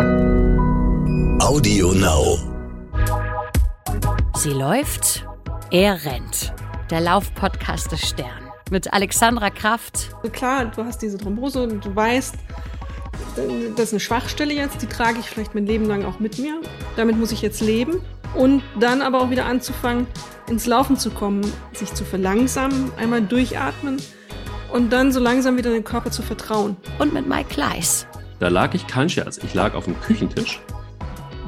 Audio Now. Sie läuft, er rennt. Der Laufpodcast des Stern. Mit Alexandra Kraft. Klar, du hast diese Thrombose und du weißt, das ist eine Schwachstelle jetzt, die trage ich vielleicht mein Leben lang auch mit mir. Damit muss ich jetzt leben. Und dann aber auch wieder anzufangen, ins Laufen zu kommen, sich zu verlangsamen, einmal durchatmen und dann so langsam wieder den Körper zu vertrauen. Und mit Mike Kleiss. Da lag ich kein Scherz. Ich lag auf dem Küchentisch.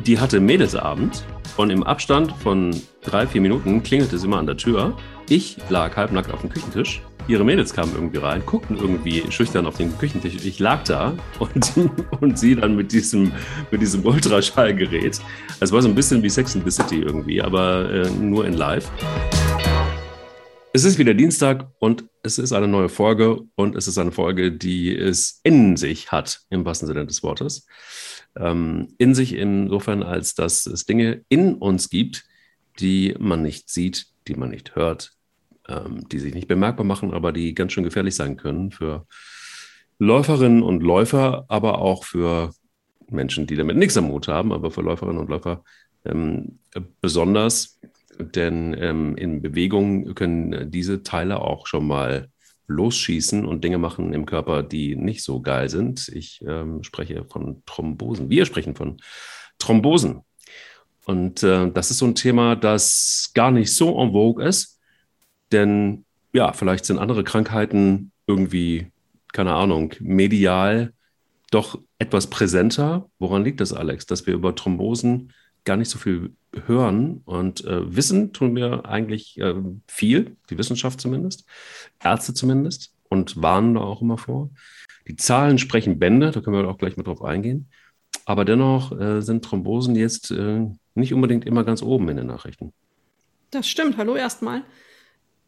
Die hatte Mädelsabend und im Abstand von drei, vier Minuten klingelte es immer an der Tür. Ich lag halbnackt auf dem Küchentisch. Ihre Mädels kamen irgendwie rein, guckten irgendwie schüchtern auf den Küchentisch. Ich lag da und, und sie dann mit diesem, mit diesem Ultraschallgerät. Es war so ein bisschen wie Sex in the City irgendwie, aber äh, nur in live. Es ist wieder Dienstag und es ist eine neue Folge und es ist eine Folge, die es in sich hat, im wahrsten Sinne des Wortes. Ähm, in sich insofern, als dass es Dinge in uns gibt, die man nicht sieht, die man nicht hört, ähm, die sich nicht bemerkbar machen, aber die ganz schön gefährlich sein können für Läuferinnen und Läufer, aber auch für Menschen, die damit nichts am Mut haben, aber für Läuferinnen und Läufer ähm, besonders denn ähm, in Bewegung können diese Teile auch schon mal losschießen und Dinge machen im Körper, die nicht so geil sind. Ich ähm, spreche von Thrombosen. Wir sprechen von Thrombosen. Und äh, das ist so ein Thema, das gar nicht so en vogue ist, denn ja, vielleicht sind andere Krankheiten irgendwie, keine Ahnung, medial doch etwas präsenter. Woran liegt das, Alex, dass wir über Thrombosen gar nicht so viel hören und äh, wissen tun wir eigentlich äh, viel, die Wissenschaft zumindest, Ärzte zumindest und warnen da auch immer vor. Die Zahlen sprechen Bände, da können wir auch gleich mal drauf eingehen. Aber dennoch äh, sind Thrombosen jetzt äh, nicht unbedingt immer ganz oben in den Nachrichten. Das stimmt. Hallo erstmal.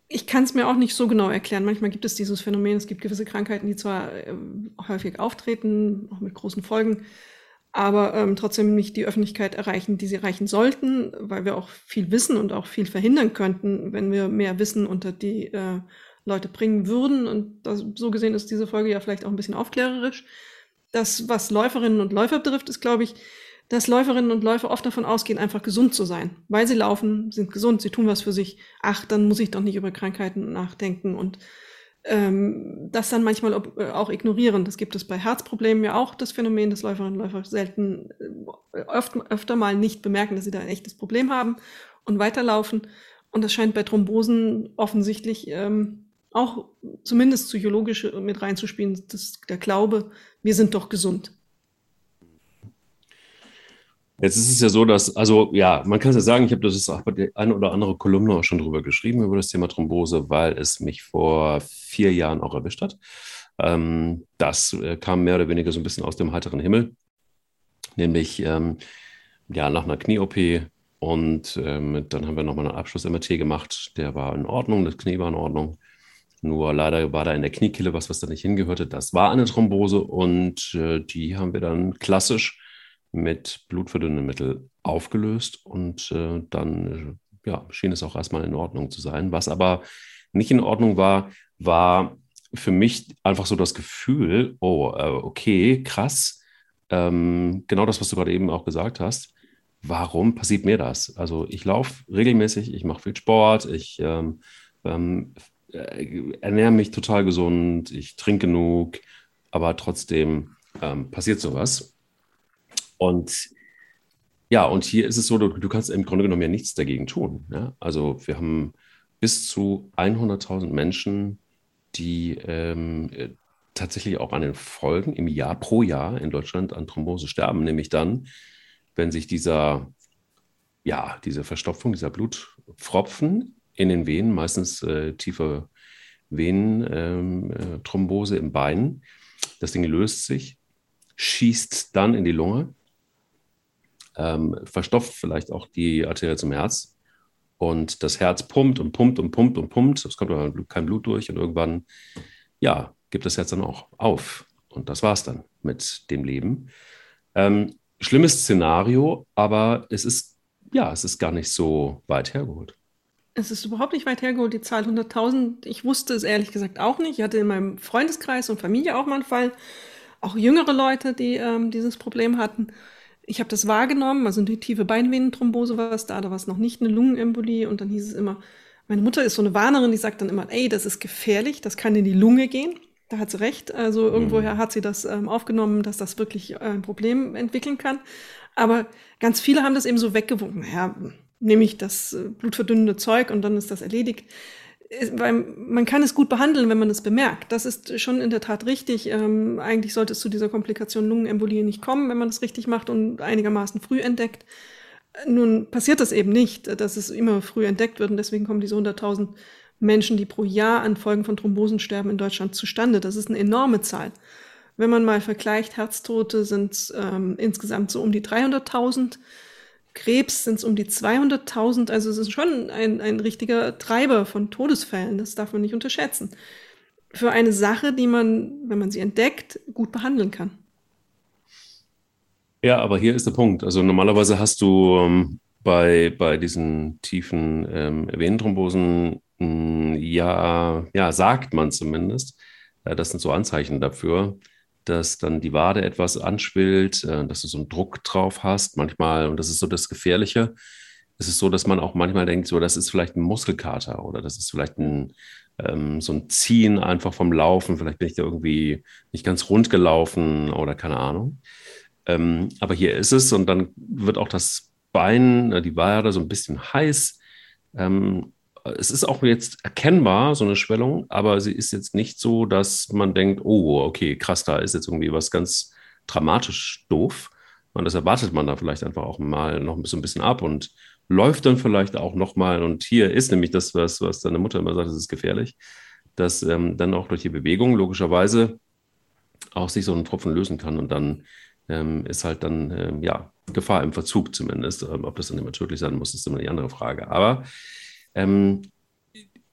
Ich kann es mir auch nicht so genau erklären. Manchmal gibt es dieses Phänomen. Es gibt gewisse Krankheiten, die zwar äh, häufig auftreten, auch mit großen Folgen, aber ähm, trotzdem nicht die Öffentlichkeit erreichen, die sie erreichen sollten, weil wir auch viel wissen und auch viel verhindern könnten, wenn wir mehr Wissen unter die äh, Leute bringen würden. Und das, so gesehen ist diese Folge ja vielleicht auch ein bisschen aufklärerisch. Das, was Läuferinnen und Läufer betrifft, ist, glaube ich, dass Läuferinnen und Läufer oft davon ausgehen, einfach gesund zu sein. Weil sie laufen, sind gesund, sie tun was für sich. Ach, dann muss ich doch nicht über Krankheiten nachdenken und ähm, das dann manchmal äh, auch ignorieren. Das gibt es bei Herzproblemen ja auch, das Phänomen, dass Läuferinnen und Läufer selten äh, öfter, öfter mal nicht bemerken, dass sie da ein echtes Problem haben und weiterlaufen. Und das scheint bei Thrombosen offensichtlich ähm, auch zumindest psychologisch mit reinzuspielen, dass der Glaube, wir sind doch gesund. Jetzt ist es ja so, dass, also ja, man kann es ja sagen, ich habe das auch bei der eine oder andere Kolumne auch schon drüber geschrieben, über das Thema Thrombose, weil es mich vor vier Jahren auch erwischt hat. Ähm, das äh, kam mehr oder weniger so ein bisschen aus dem heiteren Himmel, nämlich ähm, ja, nach einer Knie-OP und ähm, dann haben wir nochmal einen Abschluss-MRT gemacht, der war in Ordnung, das Knie war in Ordnung. Nur leider war da in der Kniekehle was, was da nicht hingehörte. Das war eine Thrombose und äh, die haben wir dann klassisch mit Blutverdünnungsmittel aufgelöst und äh, dann äh, ja, schien es auch erstmal in Ordnung zu sein. Was aber nicht in Ordnung war, war für mich einfach so das Gefühl, oh, äh, okay, krass, ähm, genau das, was du gerade eben auch gesagt hast. Warum passiert mir das? Also ich laufe regelmäßig, ich mache viel Sport, ich ähm, ähm, äh, ernähre mich total gesund, ich trinke genug, aber trotzdem ähm, passiert sowas. Und ja, und hier ist es so, du, du kannst im Grunde genommen ja nichts dagegen tun. Ja? Also wir haben bis zu 100.000 Menschen, die ähm, äh, tatsächlich auch an den Folgen im Jahr pro Jahr in Deutschland an Thrombose sterben, nämlich dann, wenn sich dieser, ja, diese Verstopfung, dieser Blutpfropfen in den Venen, meistens äh, tiefe Venenthrombose ähm, äh, im Bein, das Ding löst sich, schießt dann in die Lunge ähm, verstopft vielleicht auch die Arterie zum Herz. Und das Herz pumpt und pumpt und pumpt und pumpt. Es kommt aber kein Blut durch und irgendwann, ja, gibt das Herz dann auch auf. Und das war's dann mit dem Leben. Ähm, schlimmes Szenario, aber es ist, ja, es ist gar nicht so weit hergeholt. Es ist überhaupt nicht weit hergeholt, die Zahl 100.000. Ich wusste es ehrlich gesagt auch nicht. Ich hatte in meinem Freundeskreis und Familie auch mal einen Fall auch jüngere Leute, die ähm, dieses Problem hatten. Ich habe das wahrgenommen, also die tiefe Beinvenenthrombose war es da, da war es noch nicht eine Lungenembolie und dann hieß es immer, meine Mutter ist so eine Warnerin, die sagt dann immer, ey, das ist gefährlich, das kann in die Lunge gehen. Da hat sie recht. Also irgendwoher mhm. hat sie das ähm, aufgenommen, dass das wirklich äh, ein Problem entwickeln kann. Aber ganz viele haben das eben so weggewunken. Naja, nehme ich das äh, blutverdünnende Zeug und dann ist das erledigt. Man kann es gut behandeln, wenn man es bemerkt. Das ist schon in der Tat richtig. Ähm, eigentlich sollte es zu dieser Komplikation Lungenembolie nicht kommen, wenn man es richtig macht und einigermaßen früh entdeckt. Nun passiert das eben nicht, dass es immer früh entdeckt wird und deswegen kommen diese 100.000 Menschen, die pro Jahr an Folgen von Thrombosen sterben in Deutschland zustande. Das ist eine enorme Zahl. Wenn man mal vergleicht, Herztote sind ähm, insgesamt so um die 300.000, Krebs sind es um die 200.000. Also es ist schon ein, ein richtiger Treiber von Todesfällen. Das darf man nicht unterschätzen. Für eine Sache, die man, wenn man sie entdeckt, gut behandeln kann. Ja, aber hier ist der Punkt. Also normalerweise hast du ähm, bei, bei diesen tiefen ähm, Venenthrombosen, mh, hm, ja, ja, sagt man zumindest, äh, das sind so Anzeichen dafür, dass dann die Wade etwas anschwillt, äh, dass du so einen Druck drauf hast manchmal. Und das ist so das Gefährliche. Es ist so, dass man auch manchmal denkt, so, das ist vielleicht ein Muskelkater oder das ist vielleicht ein, ähm, so ein Ziehen einfach vom Laufen. Vielleicht bin ich da irgendwie nicht ganz rund gelaufen oder keine Ahnung. Ähm, aber hier ist es und dann wird auch das Bein, äh, die Wade so ein bisschen heiß. Ähm, es ist auch jetzt erkennbar, so eine Schwellung, aber sie ist jetzt nicht so, dass man denkt, oh, okay, krass, da ist jetzt irgendwie was ganz dramatisch doof. Und das erwartet man da vielleicht einfach auch mal noch bisschen, ein bisschen ab und läuft dann vielleicht auch nochmal. Und hier ist nämlich das, was, was deine Mutter immer sagt, das ist gefährlich, dass ähm, dann auch durch die Bewegung logischerweise auch sich so ein Tropfen lösen kann und dann ähm, ist halt dann, ähm, ja, Gefahr im Verzug zumindest. Ähm, ob das dann immer tödlich sein muss, ist immer die andere Frage. Aber ähm,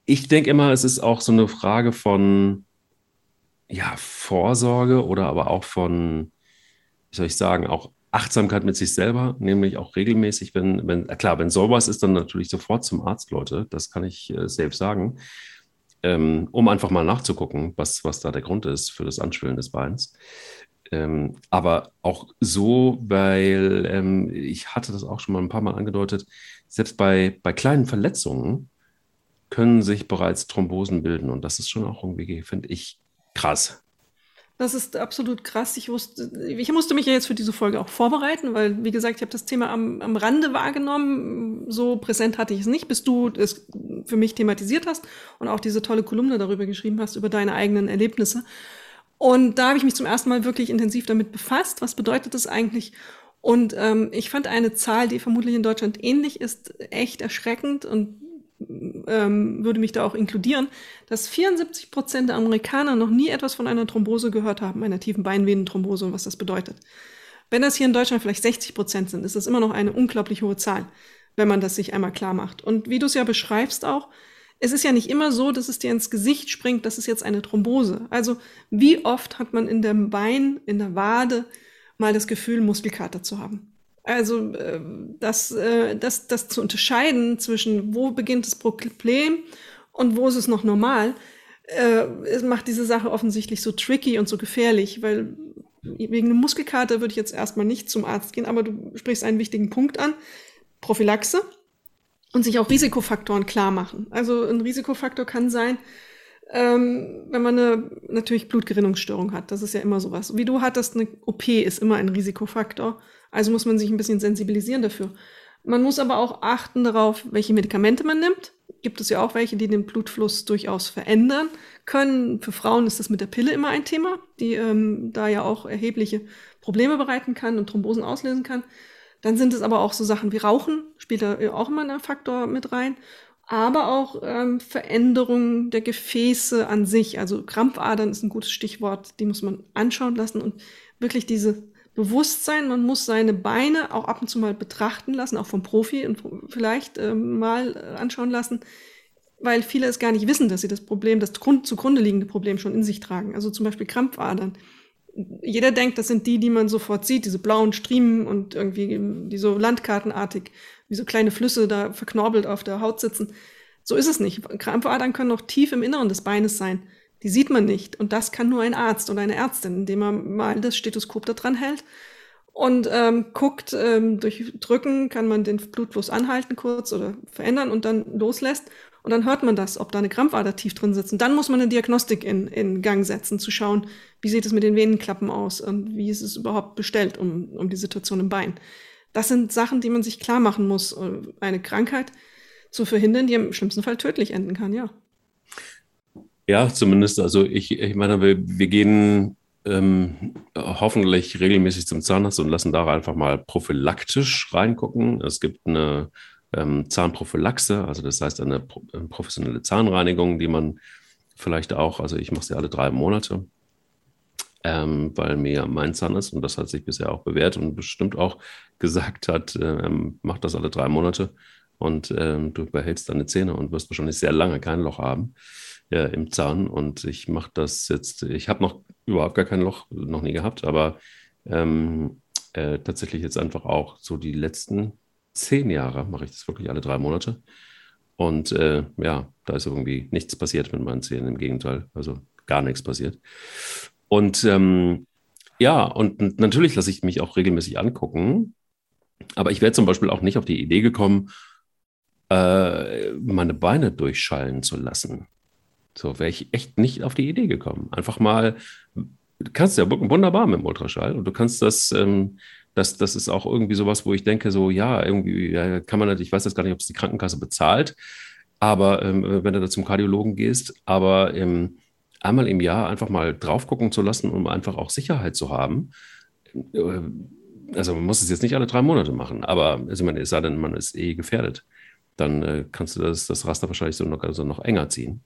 ich denke immer, es ist auch so eine Frage von ja, Vorsorge oder aber auch von, wie soll ich sagen, auch Achtsamkeit mit sich selber, nämlich auch regelmäßig, wenn, wenn, klar, wenn sowas ist, dann natürlich sofort zum Arzt, Leute, das kann ich äh, selbst sagen, ähm, um einfach mal nachzugucken, was, was da der Grund ist für das Anschwillen des Beins. Ähm, aber auch so, weil ähm, ich hatte das auch schon mal ein paar Mal angedeutet, selbst bei, bei kleinen Verletzungen können sich bereits Thrombosen bilden. Und das ist schon auch irgendwie, finde ich, krass. Das ist absolut krass. Ich, wusste, ich musste mich ja jetzt für diese Folge auch vorbereiten, weil, wie gesagt, ich habe das Thema am, am Rande wahrgenommen. So präsent hatte ich es nicht, bis du es für mich thematisiert hast und auch diese tolle Kolumne darüber geschrieben hast, über deine eigenen Erlebnisse. Und da habe ich mich zum ersten Mal wirklich intensiv damit befasst. Was bedeutet das eigentlich? Und ähm, ich fand eine Zahl, die vermutlich in Deutschland ähnlich ist, echt erschreckend und ähm, würde mich da auch inkludieren, dass 74 Prozent der Amerikaner noch nie etwas von einer Thrombose gehört haben, einer tiefen Beinvenenthrombose und was das bedeutet. Wenn das hier in Deutschland vielleicht 60 Prozent sind, ist das immer noch eine unglaublich hohe Zahl, wenn man das sich einmal klar macht. Und wie du es ja beschreibst auch, es ist ja nicht immer so, dass es dir ins Gesicht springt, das ist jetzt eine Thrombose. Also wie oft hat man in dem Bein, in der Wade, mal das Gefühl, Muskelkater zu haben. Also äh, das, äh, das, das zu unterscheiden zwischen, wo beginnt das Problem und wo ist es noch normal, äh, es macht diese Sache offensichtlich so tricky und so gefährlich, weil wegen einem Muskelkater würde ich jetzt erstmal nicht zum Arzt gehen, aber du sprichst einen wichtigen Punkt an. Prophylaxe und sich auch Risikofaktoren klar machen. Also ein Risikofaktor kann sein, ähm, wenn man eine natürlich Blutgerinnungsstörung hat. Das ist ja immer sowas. Wie du hattest, eine OP ist immer ein Risikofaktor. Also muss man sich ein bisschen sensibilisieren dafür. Man muss aber auch achten darauf, welche Medikamente man nimmt. Gibt es ja auch welche, die den Blutfluss durchaus verändern können. Für Frauen ist das mit der Pille immer ein Thema, die ähm, da ja auch erhebliche Probleme bereiten kann und Thrombosen auslösen kann. Dann sind es aber auch so Sachen wie Rauchen, spielt da auch immer ein Faktor mit rein aber auch ähm, Veränderungen der Gefäße an sich. Also Krampfadern ist ein gutes Stichwort, die muss man anschauen lassen und wirklich diese Bewusstsein, man muss seine Beine auch ab und zu mal betrachten lassen, auch vom Profi und vielleicht ähm, mal äh, anschauen lassen, weil viele es gar nicht wissen, dass sie das Problem, das Grund, zugrunde liegende Problem schon in sich tragen. Also zum Beispiel Krampfadern. Jeder denkt, das sind die, die man sofort sieht, diese blauen Striemen und irgendwie die so landkartenartig wie so kleine Flüsse da verknorbelt auf der Haut sitzen. So ist es nicht. Krampfadern können noch tief im Inneren des Beines sein. Die sieht man nicht. Und das kann nur ein Arzt oder eine Ärztin, indem er mal das Stethoskop da dran hält und ähm, guckt, ähm, durch Drücken kann man den Blutfluss anhalten kurz oder verändern und dann loslässt. Und dann hört man das, ob da eine Krampfader tief drin sitzt. Und dann muss man eine Diagnostik in, in Gang setzen, zu schauen, wie sieht es mit den Venenklappen aus und wie ist es überhaupt bestellt um, um die Situation im Bein. Das sind Sachen, die man sich klar machen muss, äh, eine Krankheit zu verhindern, die im schlimmsten Fall tödlich enden kann, ja. Ja, zumindest. Also ich, ich meine, wir, wir gehen ähm, hoffentlich regelmäßig zum Zahnarzt und lassen da einfach mal prophylaktisch reingucken. Es gibt eine ähm, Zahnprophylaxe, also das heißt eine, eine, professionelle Zahnreinigung, die man vielleicht auch, also ich mache sie alle drei Monate, ähm, weil mir mein Zahn ist und das hat sich bisher auch bewährt und bestimmt auch gesagt hat, äh, mach das alle drei Monate und ähm, du behältst deine Zähne und wirst wahrscheinlich sehr lange kein Loch haben äh, im Zahn. Und ich mache das jetzt, ich habe noch überhaupt gar kein Loch noch nie gehabt, aber ähm, äh, tatsächlich jetzt einfach auch so die letzten zehn Jahre mache ich das wirklich alle drei Monate. Und äh, ja, da ist irgendwie nichts passiert mit meinen Zähnen, im Gegenteil, also gar nichts passiert. Und ähm, ja, und natürlich lasse ich mich auch regelmäßig angucken. Aber ich wäre zum Beispiel auch nicht auf die Idee gekommen, äh, meine Beine durchschallen zu lassen. So wäre ich echt nicht auf die Idee gekommen. Einfach mal, du kannst ja wunderbar mit dem Ultraschall und du kannst das, ähm, das, das ist auch irgendwie sowas, wo ich denke, so, ja, irgendwie ja, kann man nicht, ich weiß jetzt gar nicht, ob es die Krankenkasse bezahlt, aber ähm, wenn du da zum Kardiologen gehst, aber ähm, einmal im Jahr einfach mal drauf gucken zu lassen, um einfach auch Sicherheit zu haben. Äh, also man muss es jetzt nicht alle drei Monate machen, aber also man, es sei denn, man ist eh gefährdet, dann äh, kannst du das, das Raster wahrscheinlich so noch, also noch enger ziehen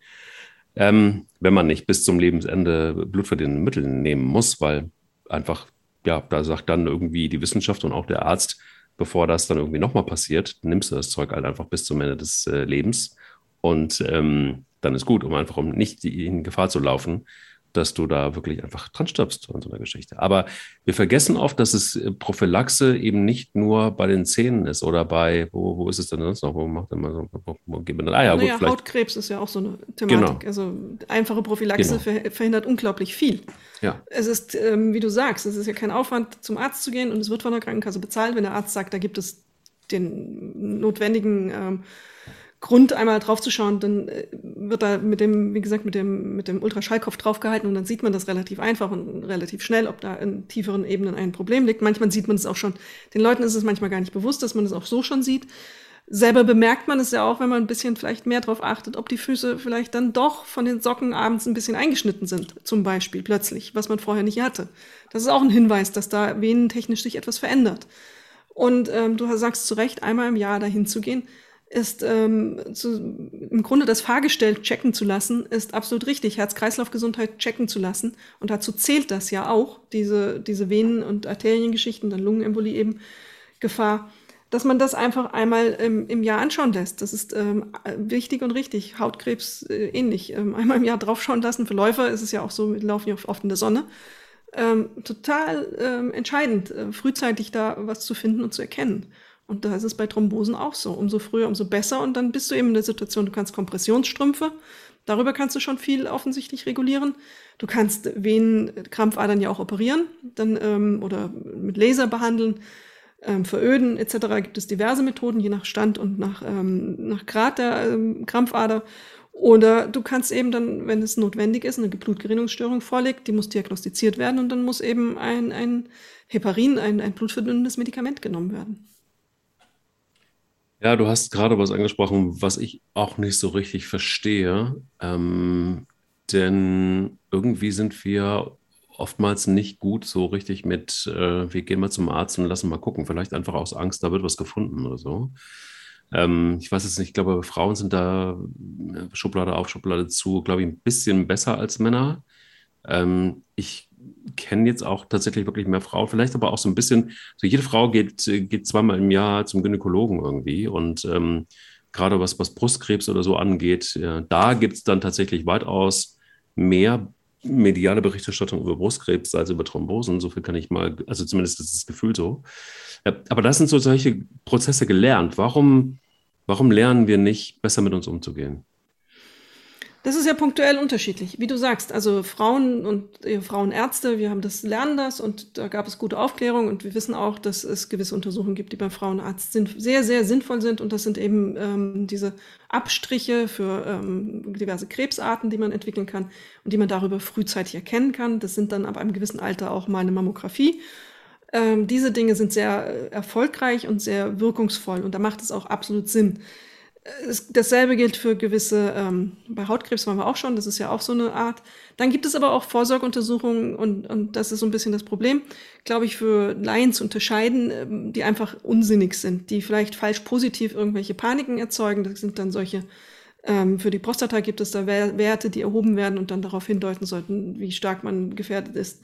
ähm, wenn man nicht bis zum Lebensende blutverdienende Mittel nehmen muss, weil einfach, ja, da sagt dann irgendwie die Wissenschaft und auch der Arzt, bevor das dann irgendwie nochmal passiert, nimmst du das Zeug halt einfach bis zum Ende des äh, Lebens und ähm, dann ist gut, um einfach um nicht in Gefahr zu laufen, dass du da wirklich einfach dran stirbst an so einer Geschichte. Aber wir vergessen oft, dass es äh, Prophylaxe eben nicht nur bei den Zähnen ist oder bei, wo, wo ist es denn sonst noch? Wo macht man so, wo, wo geht man, ah, ja, naja, gut, Hautkrebs ist ja auch so eine Thematik. Genau. Also einfache Prophylaxe genau. verhindert unglaublich viel. Ja. Es ist, ähm, wie du sagst, es ist ja kein Aufwand, zum Arzt zu gehen und es wird von der Krankenkasse bezahlt, wenn der Arzt sagt, da gibt es den notwendigen ähm, Grund, einmal draufzuschauen, dann äh, wird da mit dem, wie gesagt, mit dem, mit dem Ultraschallkopf draufgehalten und dann sieht man das relativ einfach und relativ schnell, ob da in tieferen Ebenen ein Problem liegt. Manchmal sieht man es auch schon. Den Leuten ist es manchmal gar nicht bewusst, dass man es auch so schon sieht. Selber bemerkt man es ja auch, wenn man ein bisschen vielleicht mehr darauf achtet, ob die Füße vielleicht dann doch von den Socken abends ein bisschen eingeschnitten sind, zum Beispiel plötzlich, was man vorher nicht hatte. Das ist auch ein Hinweis, dass da venentechnisch sich etwas verändert. Und ähm, du sagst zu Recht, einmal im Jahr dahin zu gehen, ist ähm, zu, im Grunde das Fahrgestell checken zu lassen, ist absolut richtig. Herz-Kreislauf-Gesundheit checken zu lassen. Und dazu zählt das ja auch, diese, diese Venen- und Arteriengeschichten, dann Lungenembolie eben, Gefahr, dass man das einfach einmal im, im Jahr anschauen lässt. Das ist ähm, wichtig und richtig. Hautkrebs äh, ähnlich. Ähm, einmal im Jahr draufschauen lassen. Für Läufer ist es ja auch so, wir laufen ja oft in der Sonne. Ähm, total ähm, entscheidend, äh, frühzeitig da was zu finden und zu erkennen. Und da ist es bei Thrombosen auch so. Umso früher, umso besser. Und dann bist du eben in der Situation, du kannst Kompressionsstrümpfe, darüber kannst du schon viel offensichtlich regulieren. Du kannst Venen, Krampfadern ja auch operieren dann, ähm, oder mit Laser behandeln. Ähm, veröden etc. gibt es diverse Methoden, je nach Stand und nach, ähm, nach Grad der ähm, Krampfader. Oder du kannst eben dann, wenn es notwendig ist, eine Blutgerinnungsstörung vorliegt, die muss diagnostiziert werden und dann muss eben ein, ein Heparin, ein, ein blutverdünnendes Medikament genommen werden. Ja, du hast gerade was angesprochen, was ich auch nicht so richtig verstehe. Ähm, denn irgendwie sind wir oftmals nicht gut so richtig mit, äh, wir gehen mal zum Arzt und lassen mal gucken. Vielleicht einfach aus Angst, da wird was gefunden oder so. Ähm, ich weiß es nicht, ich glaube, Frauen sind da äh, Schublade auf, Schublade zu, glaube ich, ein bisschen besser als Männer. Ähm, ich kenne jetzt auch tatsächlich wirklich mehr Frauen, vielleicht aber auch so ein bisschen, so jede Frau geht, geht zweimal im Jahr zum Gynäkologen irgendwie und ähm, gerade was, was Brustkrebs oder so angeht, ja, da gibt es dann tatsächlich weitaus mehr mediale Berichterstattung über Brustkrebs als über Thrombosen. So viel kann ich mal, also zumindest ist das Gefühl so. Aber das sind so solche Prozesse gelernt. Warum, warum lernen wir nicht, besser mit uns umzugehen? Das ist ja punktuell unterschiedlich, wie du sagst. Also Frauen und äh, Frauenärzte, wir haben das lernen das und da gab es gute Aufklärung und wir wissen auch, dass es gewisse Untersuchungen gibt, die beim Frauenarzt sind, sehr, sehr sinnvoll sind und das sind eben ähm, diese Abstriche für ähm, diverse Krebsarten, die man entwickeln kann und die man darüber frühzeitig erkennen kann. Das sind dann ab einem gewissen Alter auch mal eine Mammographie. Ähm, diese Dinge sind sehr äh, erfolgreich und sehr wirkungsvoll und da macht es auch absolut Sinn es, dasselbe gilt für gewisse, ähm, bei Hautkrebs waren wir auch schon, das ist ja auch so eine Art. Dann gibt es aber auch Vorsorgeuntersuchungen und, und das ist so ein bisschen das Problem, glaube ich, für Laien zu unterscheiden, ähm, die einfach unsinnig sind, die vielleicht falsch positiv irgendwelche Paniken erzeugen. Das sind dann solche, ähm, für die Prostata gibt es da Werte, die erhoben werden und dann darauf hindeuten sollten, wie stark man gefährdet ist,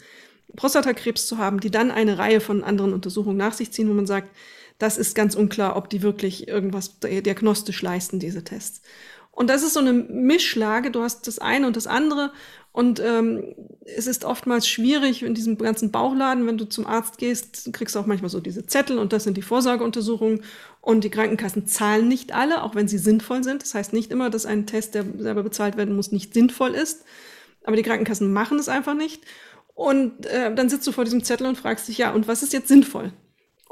Prostatakrebs zu haben, die dann eine Reihe von anderen Untersuchungen nach sich ziehen, wo man sagt, das ist ganz unklar, ob die wirklich irgendwas diagnostisch leisten, diese Tests. Und das ist so eine Mischlage. Du hast das eine und das andere. Und ähm, es ist oftmals schwierig in diesem ganzen Bauchladen, wenn du zum Arzt gehst, kriegst du auch manchmal so diese Zettel und das sind die Vorsorgeuntersuchungen. Und die Krankenkassen zahlen nicht alle, auch wenn sie sinnvoll sind. Das heißt nicht immer, dass ein Test, der selber bezahlt werden muss, nicht sinnvoll ist. Aber die Krankenkassen machen es einfach nicht. Und äh, dann sitzt du vor diesem Zettel und fragst dich, ja, und was ist jetzt sinnvoll?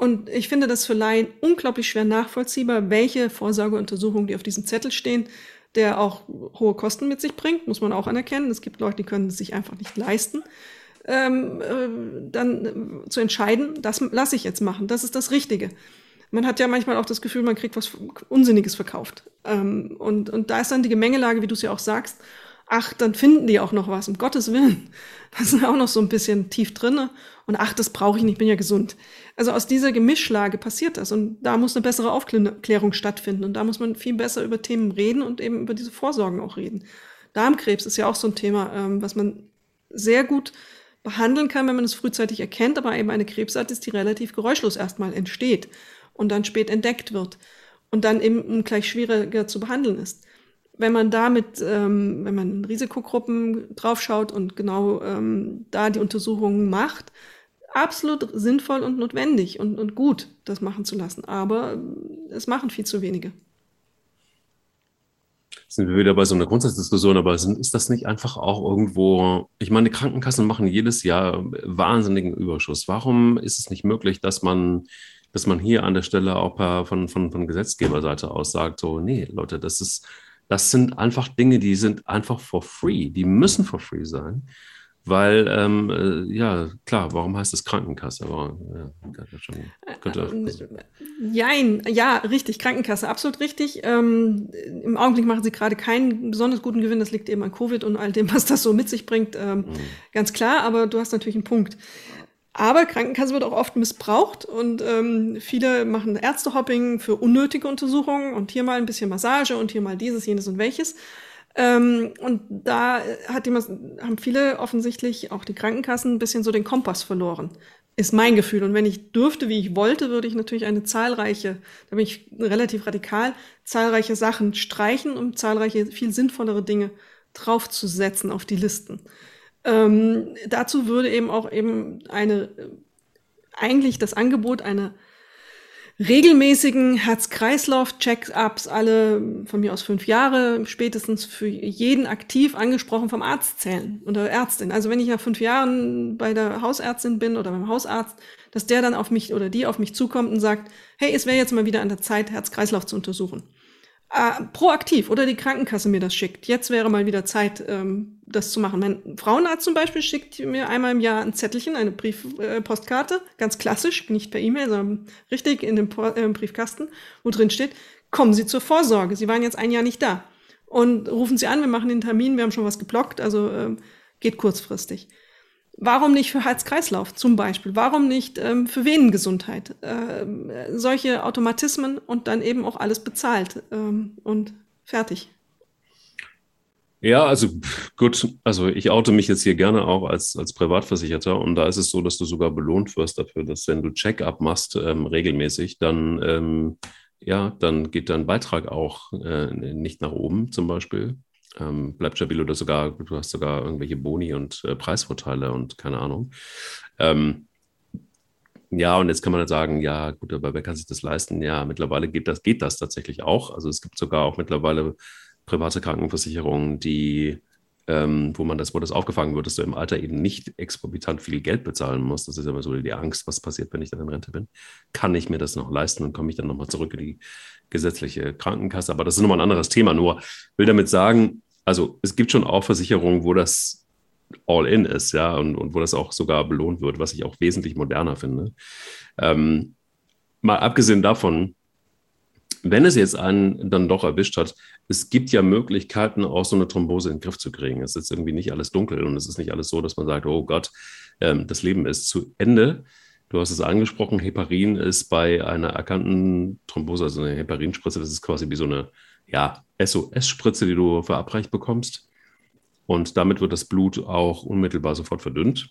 Und ich finde das für Laien unglaublich schwer nachvollziehbar, welche Vorsorgeuntersuchungen, die auf diesem Zettel stehen, der auch hohe Kosten mit sich bringt, muss man auch anerkennen. Es gibt Leute, die können es sich einfach nicht leisten. Ähm, äh, dann äh, zu entscheiden, das lasse ich jetzt machen, das ist das Richtige. Man hat ja manchmal auch das Gefühl, man kriegt was Unsinniges verkauft. Ähm, und, und da ist dann die Gemengelage, wie du es ja auch sagst, ach, dann finden die auch noch was, um Gottes Willen. Das ist auch noch so ein bisschen tief drinne. Und ach, das brauche ich nicht, ich bin ja gesund. Also aus dieser Gemischlage passiert das. Und da muss eine bessere Aufklärung stattfinden. Und da muss man viel besser über Themen reden und eben über diese Vorsorgen auch reden. Darmkrebs ist ja auch so ein Thema, ähm, was man sehr gut behandeln kann, wenn man es frühzeitig erkennt, aber eben eine Krebsart ist, die relativ geräuschlos erstmal entsteht und dann spät entdeckt wird und dann eben gleich schwieriger zu behandeln ist wenn man damit, ähm, wenn man in Risikogruppen draufschaut und genau ähm, da die Untersuchungen macht, absolut sinnvoll und notwendig und, und gut, das machen zu lassen. Aber äh, es machen viel zu wenige. Sind wir wieder bei so einer Grundsatzdiskussion, aber ist das nicht einfach auch irgendwo, ich meine, Krankenkassen machen jedes Jahr wahnsinnigen Überschuss. Warum ist es nicht möglich, dass man dass man hier an der Stelle auch von, von, von Gesetzgeberseite aus sagt, so, nee, Leute, das ist, das sind einfach Dinge, die sind einfach for free. Die müssen for free sein. Weil, ähm, äh, ja, klar, warum heißt es Krankenkasse? Aber, ja, schon, könnte, also. Jein, ja, richtig, Krankenkasse, absolut richtig. Ähm, Im Augenblick machen sie gerade keinen besonders guten Gewinn. Das liegt eben an Covid und all dem, was das so mit sich bringt. Ähm, mhm. Ganz klar, aber du hast natürlich einen Punkt. Aber Krankenkasse wird auch oft missbraucht und ähm, viele machen Ärztehopping für unnötige Untersuchungen und hier mal ein bisschen Massage und hier mal dieses, jenes und welches. Ähm, und da hat die, haben viele offensichtlich, auch die Krankenkassen, ein bisschen so den Kompass verloren. Ist mein Gefühl. Und wenn ich dürfte, wie ich wollte, würde ich natürlich eine zahlreiche, da bin ich relativ radikal, zahlreiche Sachen streichen, um zahlreiche, viel sinnvollere Dinge draufzusetzen auf die Listen. Ähm, dazu würde eben auch eben eine, eigentlich das Angebot einer regelmäßigen Herz-Kreislauf-Check-ups, alle von mir aus fünf Jahre, spätestens für jeden aktiv angesprochen vom Arzt zählen oder Ärztin. Also wenn ich nach fünf Jahren bei der Hausärztin bin oder beim Hausarzt, dass der dann auf mich oder die auf mich zukommt und sagt, hey, es wäre jetzt mal wieder an der Zeit, Herz-Kreislauf zu untersuchen äh, proaktiv oder die Krankenkasse mir das schickt. Jetzt wäre mal wieder Zeit, ähm, das zu machen. Mein Frauenarzt zum Beispiel schickt mir einmal im Jahr ein Zettelchen, eine Briefpostkarte, äh, ganz klassisch, nicht per E-Mail, sondern richtig in dem po äh, Briefkasten, wo drin steht, kommen Sie zur Vorsorge. Sie waren jetzt ein Jahr nicht da. Und rufen Sie an, wir machen den Termin, wir haben schon was geblockt, also äh, geht kurzfristig. Warum nicht für Herz-Kreislauf zum Beispiel? Warum nicht ähm, für Venengesundheit? Ähm, solche Automatismen und dann eben auch alles bezahlt ähm, und fertig. Ja, also gut, also ich oute mich jetzt hier gerne auch als, als Privatversicherter und da ist es so, dass du sogar belohnt wirst dafür, dass wenn du Check-up machst ähm, regelmäßig, dann ähm, ja, dann geht dein Beitrag auch äh, nicht nach oben zum Beispiel ähm, bleibt stabil oder sogar, du hast sogar irgendwelche Boni und äh, Preisvorteile und keine Ahnung. Ähm, ja, und jetzt kann man dann sagen, ja, gut, aber wer kann sich das leisten? Ja, mittlerweile geht das, geht das tatsächlich auch. Also es gibt sogar auch mittlerweile private Krankenversicherungen, die, ähm, wo man das, wo das aufgefangen wird, dass du im Alter eben nicht exorbitant viel Geld bezahlen musst. Das ist immer so die Angst, was passiert, wenn ich dann in Rente bin. Kann ich mir das noch leisten und komme ich dann nochmal zurück in die gesetzliche Krankenkasse? Aber das ist nochmal ein anderes Thema. Nur will damit sagen, also es gibt schon auch Versicherungen, wo das all in ist, ja, und, und wo das auch sogar belohnt wird, was ich auch wesentlich moderner finde. Ähm, mal abgesehen davon, wenn es jetzt einen dann doch erwischt hat, es gibt ja Möglichkeiten, auch so eine Thrombose in den Griff zu kriegen. Es ist irgendwie nicht alles dunkel und es ist nicht alles so, dass man sagt, oh Gott, ähm, das Leben ist zu Ende. Du hast es angesprochen, Heparin ist bei einer erkannten Thrombose, also eine Heparinspritze, das ist quasi wie so eine ja, SOS-Spritze, die du verabreicht bekommst. Und damit wird das Blut auch unmittelbar sofort verdünnt.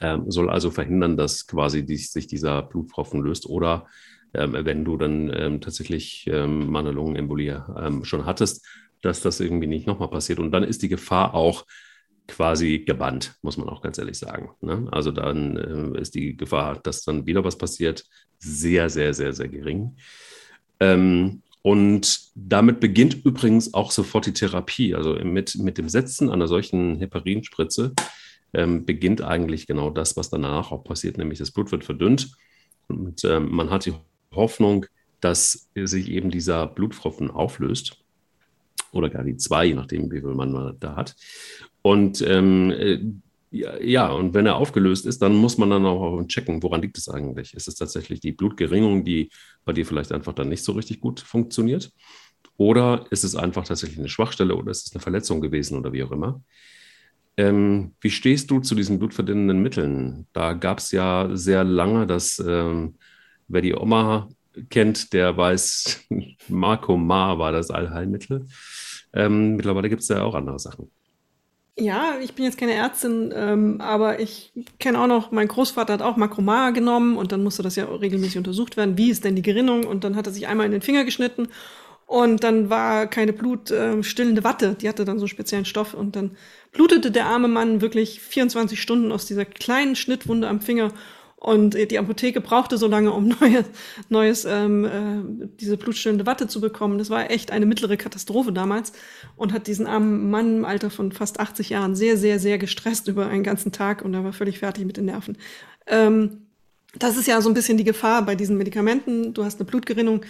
Ähm, soll also verhindern, dass quasi die, sich dieser Blutpfropfen löst oder wenn du dann ähm, tatsächlich ähm, mal eine Lungenembolie ähm, schon hattest, dass das irgendwie nicht nochmal passiert. Und dann ist die Gefahr auch quasi gebannt, muss man auch ganz ehrlich sagen. Ne? Also dann äh, ist die Gefahr, dass dann wieder was passiert, sehr, sehr, sehr, sehr gering. Ähm, und damit beginnt übrigens auch sofort die Therapie. Also mit, mit dem Setzen einer solchen Heparinspritze ähm, beginnt eigentlich genau das, was danach auch passiert, nämlich das Blut wird verdünnt und ähm, man hat die Hoffnung, dass sich eben dieser Blutpfropfen auflöst oder gar die zwei, je nachdem, wie viel man da hat. Und ähm, äh, ja, und wenn er aufgelöst ist, dann muss man dann auch checken, woran liegt es eigentlich? Ist es tatsächlich die Blutgeringung, die bei dir vielleicht einfach dann nicht so richtig gut funktioniert? Oder ist es einfach tatsächlich eine Schwachstelle oder ist es eine Verletzung gewesen oder wie auch immer? Ähm, wie stehst du zu diesen blutverdünnenden Mitteln? Da gab es ja sehr lange das, ähm, wer die Oma kennt, der weiß, Marco Ma war das Allheilmittel. Ähm, mittlerweile gibt es ja auch andere Sachen. Ja, ich bin jetzt keine Ärztin, ähm, aber ich kenne auch noch, mein Großvater hat auch Makromar genommen und dann musste das ja regelmäßig untersucht werden. Wie ist denn die Gerinnung? Und dann hat er sich einmal in den Finger geschnitten und dann war keine blutstillende äh, Watte. Die hatte dann so einen speziellen Stoff und dann blutete der arme Mann wirklich 24 Stunden aus dieser kleinen Schnittwunde am Finger und die Apotheke brauchte so lange, um neues, neues ähm, äh, diese blutstillende Watte zu bekommen. Das war echt eine mittlere Katastrophe damals und hat diesen armen Mann im Alter von fast 80 Jahren sehr, sehr, sehr gestresst über einen ganzen Tag und er war völlig fertig mit den Nerven. Ähm, das ist ja so ein bisschen die Gefahr bei diesen Medikamenten. Du hast eine Blutgerinnung,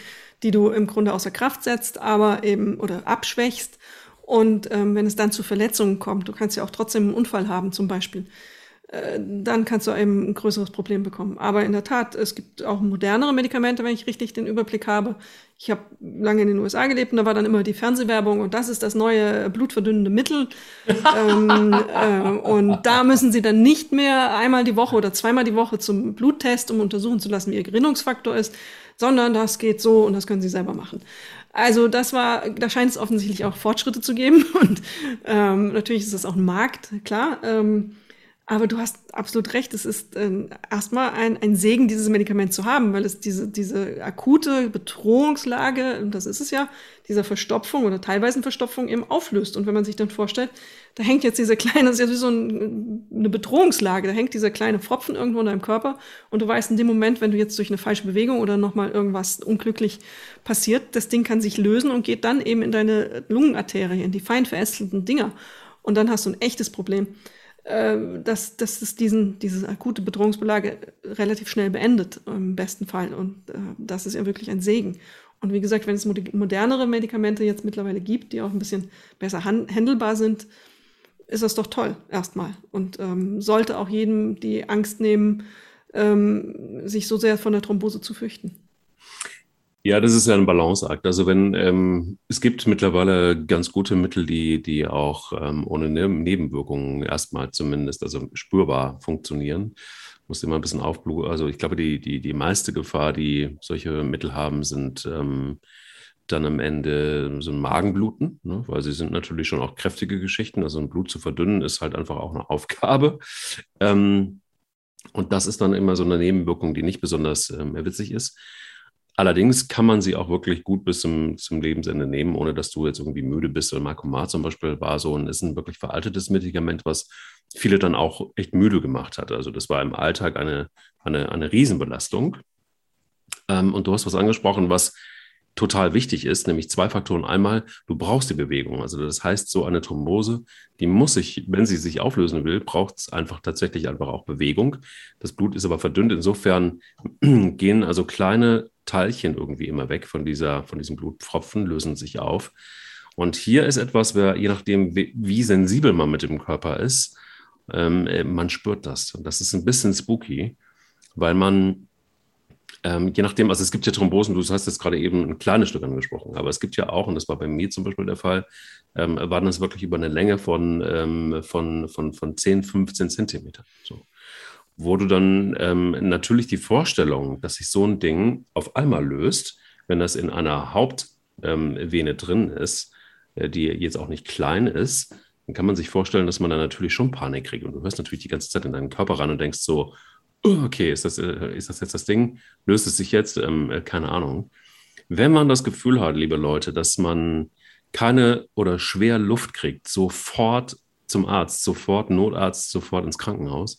die du im Grunde außer Kraft setzt, aber eben oder abschwächst. Und ähm, wenn es dann zu Verletzungen kommt, du kannst ja auch trotzdem einen Unfall haben zum Beispiel, äh, dann kannst du eben ein größeres Problem bekommen. Aber in der Tat, es gibt auch modernere Medikamente, wenn ich richtig den Überblick habe. Ich habe lange in den USA gelebt und da war dann immer die Fernsehwerbung und das ist das neue blutverdünnende Mittel. ähm, äh, und da müssen sie dann nicht mehr einmal die Woche oder zweimal die Woche zum Bluttest, um untersuchen zu lassen, wie ihr Gerinnungsfaktor ist, sondern das geht so und das können sie selber machen. Also das war, da scheint es offensichtlich auch Fortschritte zu geben und ähm, natürlich ist das auch ein Markt, klar. Ähm, aber du hast absolut recht, es ist äh, erstmal ein, ein Segen, dieses Medikament zu haben, weil es diese, diese akute Bedrohungslage, und das ist es ja, dieser Verstopfung oder teilweise Verstopfung eben auflöst. Und wenn man sich dann vorstellt, da hängt jetzt diese kleine, das ist ja wie so ein, eine Bedrohungslage, da hängt dieser kleine Pfropfen irgendwo in deinem Körper und du weißt in dem Moment, wenn du jetzt durch eine falsche Bewegung oder nochmal irgendwas unglücklich passiert, das Ding kann sich lösen und geht dann eben in deine Lungenarterie, in die fein verästelten Dinger. Und dann hast du ein echtes Problem. Äh, dass, dass es diesen, diese akute Bedrohungsbelage relativ schnell beendet, im besten Fall. Und äh, das ist ja wirklich ein Segen. Und wie gesagt, wenn es modernere Medikamente jetzt mittlerweile gibt, die auch ein bisschen besser handelbar sind, ist das doch toll, erstmal. Und ähm, sollte auch jedem die Angst nehmen, ähm, sich so sehr von der Thrombose zu fürchten. Ja, das ist ja ein Balanceakt. Also wenn ähm, es gibt mittlerweile ganz gute Mittel, die, die auch ähm, ohne ne Nebenwirkungen erstmal zumindest, also spürbar funktionieren. Muss immer ein bisschen aufbluten. Also ich glaube, die, die, die meiste Gefahr, die solche Mittel haben, sind ähm, dann am Ende so ein Magenbluten, ne? weil sie sind natürlich schon auch kräftige Geschichten. Also ein Blut zu verdünnen ist halt einfach auch eine Aufgabe. Ähm, und das ist dann immer so eine Nebenwirkung, die nicht besonders ähm, witzig ist. Allerdings kann man sie auch wirklich gut bis zum, zum Lebensende nehmen, ohne dass du jetzt irgendwie müde bist. Oder Marcomar zum Beispiel war so ein, ist ein wirklich veraltetes Medikament, was viele dann auch echt müde gemacht hat. Also das war im Alltag eine, eine, eine Riesenbelastung. Ähm, und du hast was angesprochen, was total wichtig ist, nämlich zwei Faktoren. Einmal, du brauchst die Bewegung. Also das heißt, so eine Thrombose, die muss sich, wenn sie sich auflösen will, braucht es einfach tatsächlich einfach auch Bewegung. Das Blut ist aber verdünnt. Insofern gehen also kleine Teilchen irgendwie immer weg von dieser, von diesem Blutpfropfen, lösen sich auf. Und hier ist etwas, wer, je nachdem, wie, wie sensibel man mit dem Körper ist, ähm, äh, man spürt das. Und das ist ein bisschen spooky, weil man ähm, je nachdem, also es gibt ja Thrombosen, du hast jetzt gerade eben ein kleines Stück angesprochen, aber es gibt ja auch, und das war bei mir zum Beispiel der Fall, ähm, waren das wirklich über eine Länge von, ähm, von, von, von 10, 15 Zentimeter. So. Wo du dann ähm, natürlich die Vorstellung, dass sich so ein Ding auf einmal löst, wenn das in einer Hauptvene drin ist, äh, die jetzt auch nicht klein ist, dann kann man sich vorstellen, dass man da natürlich schon Panik kriegt. Und du hörst natürlich die ganze Zeit in deinen Körper rein und denkst so, Oh, okay, ist das, äh, ist das jetzt das Ding? Löst es sich jetzt? Ähm, äh, keine Ahnung. Wenn man das Gefühl hat, liebe Leute, dass man keine oder schwer Luft kriegt, sofort zum Arzt, sofort Notarzt, sofort ins Krankenhaus,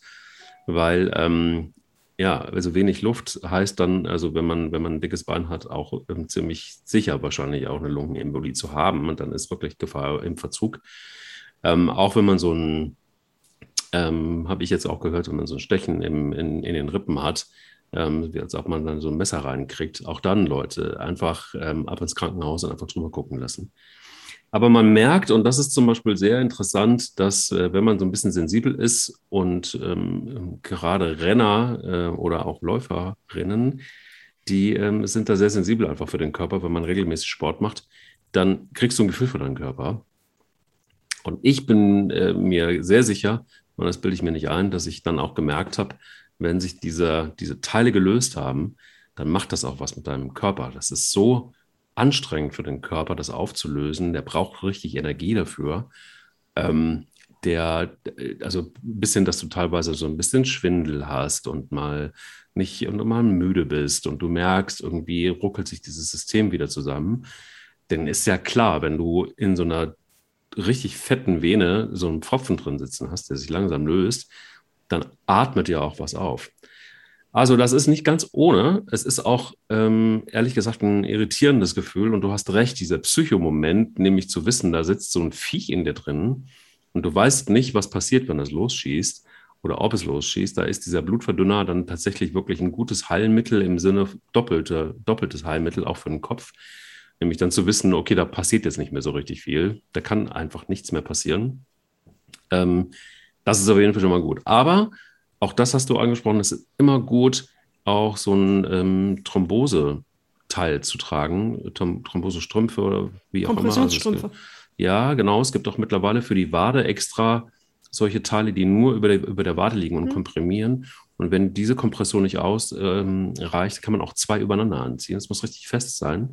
weil ähm, ja, also wenig Luft heißt dann, also wenn man, wenn man ein dickes Bein hat, auch ähm, ziemlich sicher wahrscheinlich auch eine Lungenembolie zu haben und dann ist wirklich Gefahr im Verzug. Ähm, auch wenn man so ein ähm, habe ich jetzt auch gehört, wenn man so ein Stechen im, in, in den Rippen hat, ähm, als ob man dann so ein Messer reinkriegt. Auch dann, Leute, einfach ähm, ab ins Krankenhaus und einfach drüber gucken lassen. Aber man merkt, und das ist zum Beispiel sehr interessant, dass äh, wenn man so ein bisschen sensibel ist und ähm, gerade Renner äh, oder auch Läuferinnen, die ähm, sind da sehr sensibel einfach für den Körper, wenn man regelmäßig Sport macht, dann kriegst du ein Gefühl für deinen Körper. Und ich bin äh, mir sehr sicher, und das bilde ich mir nicht ein, dass ich dann auch gemerkt habe, wenn sich diese, diese Teile gelöst haben, dann macht das auch was mit deinem Körper. Das ist so anstrengend für den Körper, das aufzulösen. Der braucht richtig Energie dafür. Ähm, der, also ein bisschen, dass du teilweise so ein bisschen Schwindel hast und mal nicht und mal müde bist und du merkst, irgendwie ruckelt sich dieses System wieder zusammen. Denn ist ja klar, wenn du in so einer richtig fetten Vene so einen Pfropfen drin sitzen hast, der sich langsam löst, dann atmet ja auch was auf. Also das ist nicht ganz ohne. Es ist auch, ähm, ehrlich gesagt, ein irritierendes Gefühl. Und du hast recht, dieser Psychomoment, nämlich zu wissen, da sitzt so ein Viech in dir drin und du weißt nicht, was passiert, wenn das losschießt oder ob es losschießt. Da ist dieser Blutverdünner dann tatsächlich wirklich ein gutes Heilmittel im Sinne doppelte, doppeltes Heilmittel auch für den Kopf. Nämlich dann zu wissen, okay, da passiert jetzt nicht mehr so richtig viel. Da kann einfach nichts mehr passieren. Ähm, das ist auf jeden Fall schon mal gut. Aber auch das hast du angesprochen, es ist immer gut, auch so ein ähm, Thrombose-Teil zu tragen, Thrombosestrümpfe oder wie auch immer. Also ja, genau. Es gibt auch mittlerweile für die Wade extra solche Teile, die nur über der, über der Wade liegen und mhm. komprimieren. Und wenn diese Kompression nicht ausreicht, ähm, kann man auch zwei übereinander anziehen. Es muss richtig fest sein.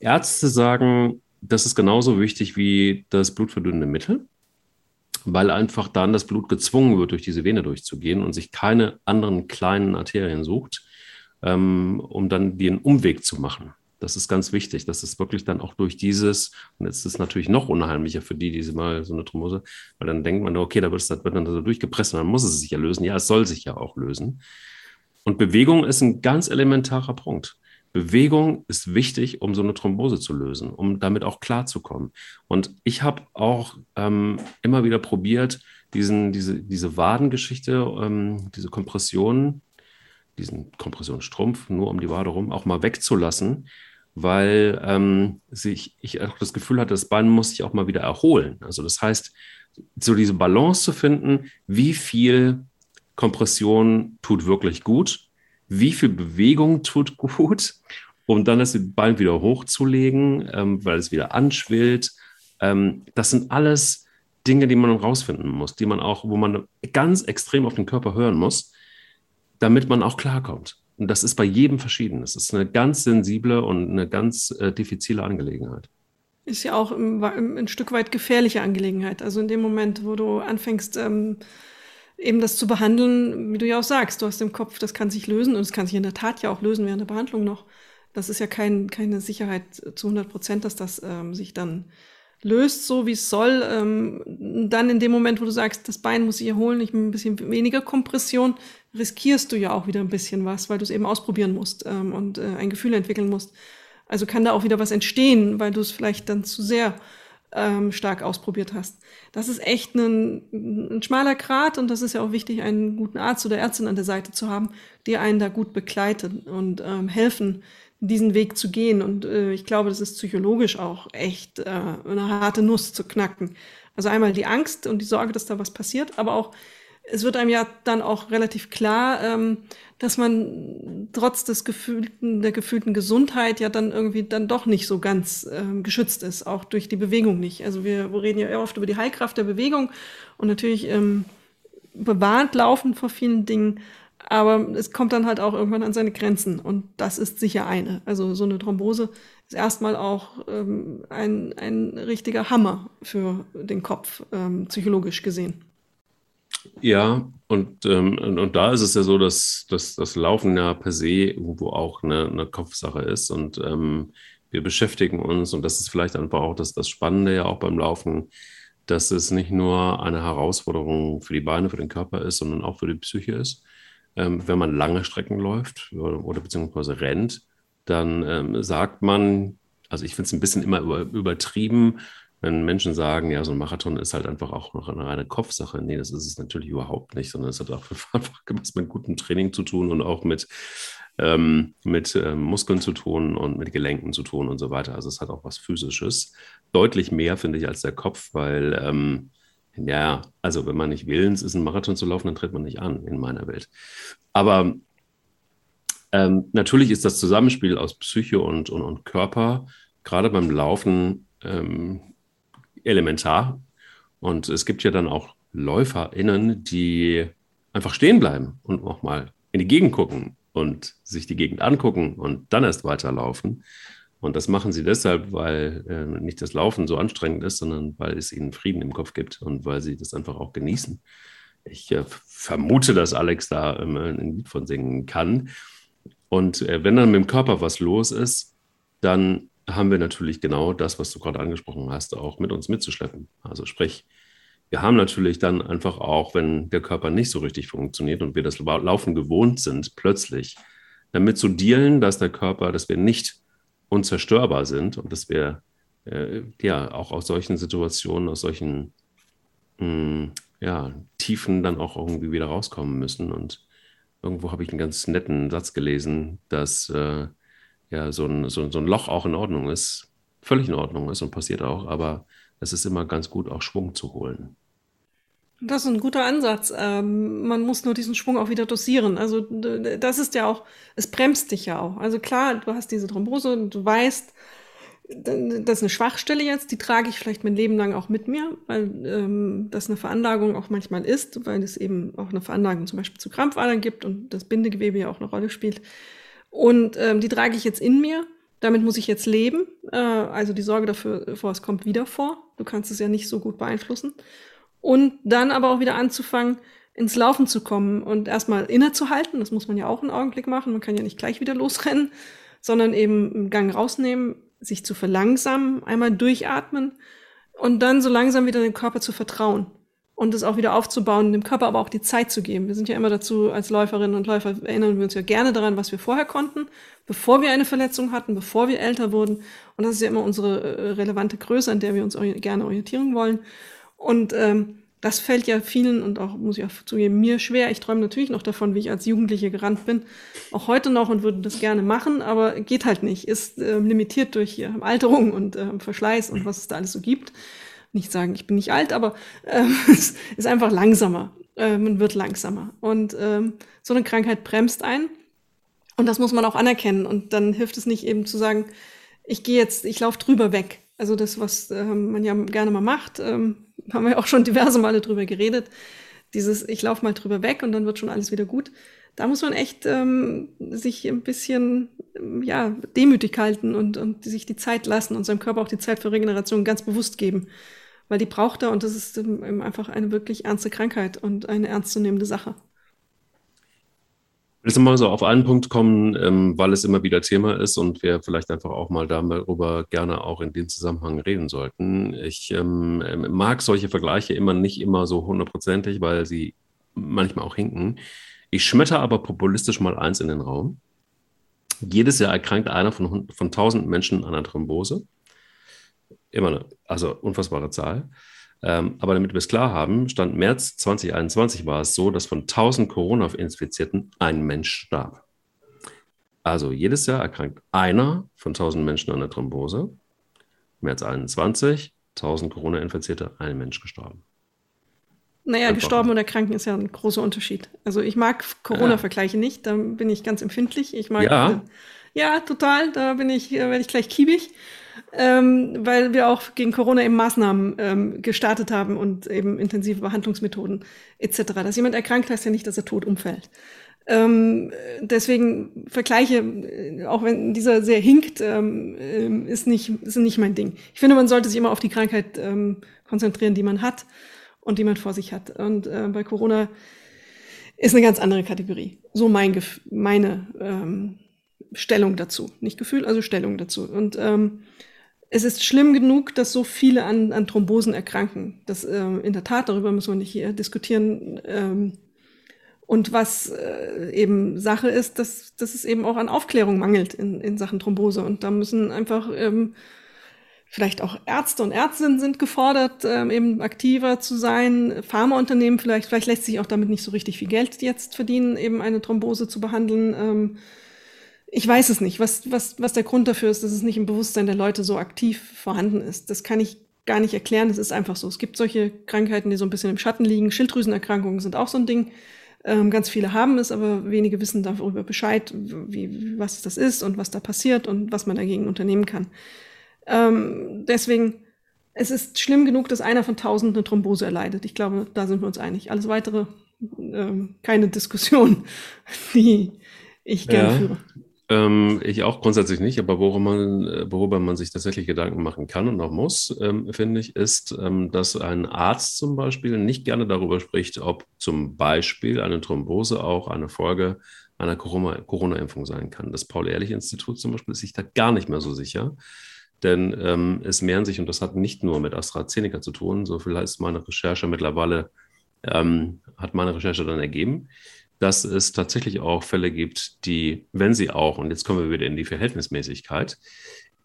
Ärzte sagen, das ist genauso wichtig wie das blutverdünnende Mittel, weil einfach dann das Blut gezwungen wird, durch diese Vene durchzugehen und sich keine anderen kleinen Arterien sucht, ähm, um dann den Umweg zu machen. Das ist ganz wichtig, dass es wirklich dann auch durch dieses, und jetzt ist es natürlich noch unheimlicher für die, die mal so eine Thrombose, weil dann denkt man, okay, da wird, wird dann so durchgepresst und dann muss es sich ja lösen. Ja, es soll sich ja auch lösen. Und Bewegung ist ein ganz elementarer Punkt. Bewegung ist wichtig, um so eine Thrombose zu lösen, um damit auch klarzukommen. Und ich habe auch ähm, immer wieder probiert, diesen, diese, diese Wadengeschichte, ähm, diese Kompression, diesen Kompressionsstrumpf nur um die Wade rum, auch mal wegzulassen, weil ähm, sich, ich auch das Gefühl hatte, das Bein muss sich auch mal wieder erholen. Also das heißt, so diese Balance zu finden, wie viel Kompression tut wirklich gut wie viel Bewegung tut gut, um dann das Bein wieder hochzulegen, ähm, weil es wieder anschwillt. Ähm, das sind alles Dinge, die man rausfinden muss, die man auch, wo man ganz extrem auf den Körper hören muss, damit man auch klarkommt. Und das ist bei jedem verschieden. Es ist eine ganz sensible und eine ganz äh, diffizile Angelegenheit. Ist ja auch im, im, ein Stück weit gefährliche Angelegenheit. Also in dem Moment, wo du anfängst, ähm, eben das zu behandeln, wie du ja auch sagst, du hast im Kopf, das kann sich lösen und es kann sich in der Tat ja auch lösen während der Behandlung noch. Das ist ja kein, keine Sicherheit zu 100 Prozent, dass das ähm, sich dann löst, so wie es soll. Ähm, dann in dem Moment, wo du sagst, das Bein muss sich erholen, ich ein bisschen weniger Kompression, riskierst du ja auch wieder ein bisschen was, weil du es eben ausprobieren musst ähm, und äh, ein Gefühl entwickeln musst. Also kann da auch wieder was entstehen, weil du es vielleicht dann zu sehr ähm, stark ausprobiert hast. Das ist echt ein, ein schmaler Grat und das ist ja auch wichtig, einen guten Arzt oder Ärztin an der Seite zu haben, die einen da gut begleiten und ähm, helfen, diesen Weg zu gehen. Und äh, ich glaube, das ist psychologisch auch echt äh, eine harte Nuss zu knacken. Also einmal die Angst und die Sorge, dass da was passiert, aber auch es wird einem ja dann auch relativ klar, ähm, dass man trotz des gefühlten, der gefühlten Gesundheit ja dann irgendwie dann doch nicht so ganz ähm, geschützt ist, auch durch die Bewegung nicht. Also wir reden ja oft über die Heilkraft der Bewegung und natürlich ähm, bewahrt laufen vor vielen Dingen, aber es kommt dann halt auch irgendwann an seine Grenzen und das ist sicher eine. Also so eine Thrombose ist erstmal auch ähm, ein, ein richtiger Hammer für den Kopf, ähm, psychologisch gesehen. Ja, und, ähm, und, da ist es ja so, dass, dass das Laufen ja per se irgendwo auch eine, eine Kopfsache ist. Und ähm, wir beschäftigen uns, und das ist vielleicht einfach auch das, das Spannende ja auch beim Laufen, dass es nicht nur eine Herausforderung für die Beine, für den Körper ist, sondern auch für die Psyche ist. Ähm, wenn man lange Strecken läuft oder, oder beziehungsweise rennt, dann ähm, sagt man, also ich finde es ein bisschen immer über, übertrieben, wenn Menschen sagen, ja, so ein Marathon ist halt einfach auch noch eine reine Kopfsache. Nee, das ist es natürlich überhaupt nicht, sondern es hat auch einfach was mit gutem Training zu tun und auch mit, ähm, mit ähm, Muskeln zu tun und mit Gelenken zu tun und so weiter. Also es hat auch was Physisches. Deutlich mehr, finde ich, als der Kopf, weil, ähm, ja, also wenn man nicht willens ist, einen Marathon zu laufen, dann tritt man nicht an in meiner Welt. Aber ähm, natürlich ist das Zusammenspiel aus Psyche und, und, und Körper gerade beim Laufen ähm, elementar. Und es gibt ja dann auch LäuferInnen, die einfach stehen bleiben und auch mal in die Gegend gucken und sich die Gegend angucken und dann erst weiterlaufen. Und das machen sie deshalb, weil äh, nicht das Laufen so anstrengend ist, sondern weil es ihnen Frieden im Kopf gibt und weil sie das einfach auch genießen. Ich äh, vermute, dass Alex da ähm, ein Lied von singen kann. Und äh, wenn dann mit dem Körper was los ist, dann haben wir natürlich genau das, was du gerade angesprochen hast, auch mit uns mitzuschleppen. Also sprich, wir haben natürlich dann einfach auch, wenn der Körper nicht so richtig funktioniert und wir das Laufen gewohnt sind, plötzlich damit zu dealen, dass der Körper, dass wir nicht unzerstörbar sind und dass wir äh, ja auch aus solchen Situationen, aus solchen mh, hm, ja, Tiefen dann auch irgendwie wieder rauskommen müssen. Und irgendwo habe ich einen ganz netten Satz gelesen, dass äh, ja, so ein, so, so ein Loch auch in Ordnung ist, völlig in Ordnung ist und passiert auch, aber es ist immer ganz gut, auch Schwung zu holen. Das ist ein guter Ansatz. Ähm, man muss nur diesen Schwung auch wieder dosieren. Also das ist ja auch, es bremst dich ja auch. Also klar, du hast diese Thrombose und du weißt, das ist eine Schwachstelle jetzt, die trage ich vielleicht mein Leben lang auch mit mir, weil ähm, das eine Veranlagung auch manchmal ist, weil es eben auch eine Veranlagung zum Beispiel zu Krampfadern gibt und das Bindegewebe ja auch eine Rolle spielt. Und ähm, die trage ich jetzt in mir. Damit muss ich jetzt leben. Äh, also die Sorge dafür, vor, es kommt wieder vor. Du kannst es ja nicht so gut beeinflussen. Und dann aber auch wieder anzufangen, ins Laufen zu kommen und erstmal innezuhalten. Das muss man ja auch einen Augenblick machen. Man kann ja nicht gleich wieder losrennen, sondern eben einen Gang rausnehmen, sich zu verlangsamen, einmal durchatmen und dann so langsam wieder dem Körper zu vertrauen und es auch wieder aufzubauen, dem Körper aber auch die Zeit zu geben. Wir sind ja immer dazu, als Läuferinnen und Läufer erinnern wir uns ja gerne daran, was wir vorher konnten, bevor wir eine Verletzung hatten, bevor wir älter wurden. Und das ist ja immer unsere äh, relevante Größe, an der wir uns gerne orientieren wollen. Und ähm, das fällt ja vielen und auch, muss ich auch zugeben, mir schwer. Ich träume natürlich noch davon, wie ich als Jugendliche gerannt bin. Auch heute noch und würde das gerne machen, aber geht halt nicht. Ist äh, limitiert durch äh, Alterung und äh, Verschleiß und was es da alles so gibt nicht sagen, ich bin nicht alt, aber äh, es ist einfach langsamer. Äh, man wird langsamer. Und ähm, so eine Krankheit bremst ein. Und das muss man auch anerkennen. Und dann hilft es nicht eben zu sagen, ich gehe jetzt, ich laufe drüber weg. Also das, was äh, man ja gerne mal macht, ähm, haben wir ja auch schon diverse Male drüber geredet. Dieses, ich laufe mal drüber weg und dann wird schon alles wieder gut. Da muss man echt ähm, sich ein bisschen ja, demütig halten und, und sich die Zeit lassen und seinem Körper auch die Zeit für Regeneration ganz bewusst geben weil die braucht er und das ist ähm, einfach eine wirklich ernste Krankheit und eine ernstzunehmende Sache. Ich will mal so auf einen Punkt kommen, ähm, weil es immer wieder Thema ist und wir vielleicht einfach auch mal darüber gerne auch in dem Zusammenhang reden sollten. Ich ähm, mag solche Vergleiche immer nicht immer so hundertprozentig, weil sie manchmal auch hinken. Ich schmetter aber populistisch mal eins in den Raum. Jedes Jahr erkrankt einer von, von 1000 Menschen an einer Thrombose. Immer eine, also unfassbare Zahl. Ähm, aber damit wir es klar haben, Stand März 2021 war es so, dass von 1000 Corona-Infizierten ein Mensch starb. Also jedes Jahr erkrankt einer von 1000 Menschen an der Thrombose. März 21, 1000 Corona-Infizierte, ein Mensch gestorben. Naja, Einfach gestorben und erkranken ist ja ein großer Unterschied. Also ich mag Corona-Vergleiche ja. nicht, da bin ich ganz empfindlich. Ich mag ja, ja total, da bin ich, äh, werde ich gleich kiebig ähm, weil wir auch gegen Corona eben Maßnahmen ähm, gestartet haben und eben intensive Behandlungsmethoden etc. Dass jemand erkrankt, heißt ja nicht, dass er tot umfällt. Ähm, deswegen Vergleiche, äh, auch wenn dieser sehr hinkt, ähm, ähm, ist, nicht, ist nicht mein Ding. Ich finde, man sollte sich immer auf die Krankheit ähm, konzentrieren, die man hat und die man vor sich hat. Und äh, bei Corona ist eine ganz andere Kategorie. So mein meine ähm, Stellung dazu. Nicht Gefühl, also Stellung dazu. Und ähm, es ist schlimm genug, dass so viele an, an Thrombosen erkranken. Das ähm, in der Tat, darüber müssen wir nicht hier diskutieren. Ähm, und was äh, eben Sache ist, dass, dass es eben auch an Aufklärung mangelt in, in Sachen Thrombose. Und da müssen einfach ähm, vielleicht auch Ärzte und Ärztinnen sind gefordert, ähm, eben aktiver zu sein. Pharmaunternehmen vielleicht, vielleicht lässt sich auch damit nicht so richtig viel Geld jetzt verdienen, eben eine Thrombose zu behandeln. Ähm, ich weiß es nicht, was, was, was der Grund dafür ist, dass es nicht im Bewusstsein der Leute so aktiv vorhanden ist. Das kann ich gar nicht erklären. Es ist einfach so. Es gibt solche Krankheiten, die so ein bisschen im Schatten liegen. Schilddrüsenerkrankungen sind auch so ein Ding. Ähm, ganz viele haben es, aber wenige wissen darüber Bescheid, wie, was das ist und was da passiert und was man dagegen unternehmen kann. Ähm, deswegen, es ist schlimm genug, dass einer von tausend eine Thrombose erleidet. Ich glaube, da sind wir uns einig. Alles weitere, ähm, keine Diskussion, die ich gerne ja. führe. Ähm, ich auch grundsätzlich nicht, aber worüber man, worüber man sich tatsächlich Gedanken machen kann und auch muss, ähm, finde ich, ist, ähm, dass ein Arzt zum Beispiel nicht gerne darüber spricht, ob zum Beispiel eine Thrombose auch eine Folge einer Corona-Impfung sein kann. Das Paul-Ehrlich-Institut zum Beispiel ist sich da gar nicht mehr so sicher. Denn ähm, es mehren sich, und das hat nicht nur mit AstraZeneca zu tun, so viel heißt meine Recherche mittlerweile, ähm, hat meine Recherche dann ergeben, dass es tatsächlich auch Fälle gibt, die, wenn sie auch, und jetzt kommen wir wieder in die Verhältnismäßigkeit,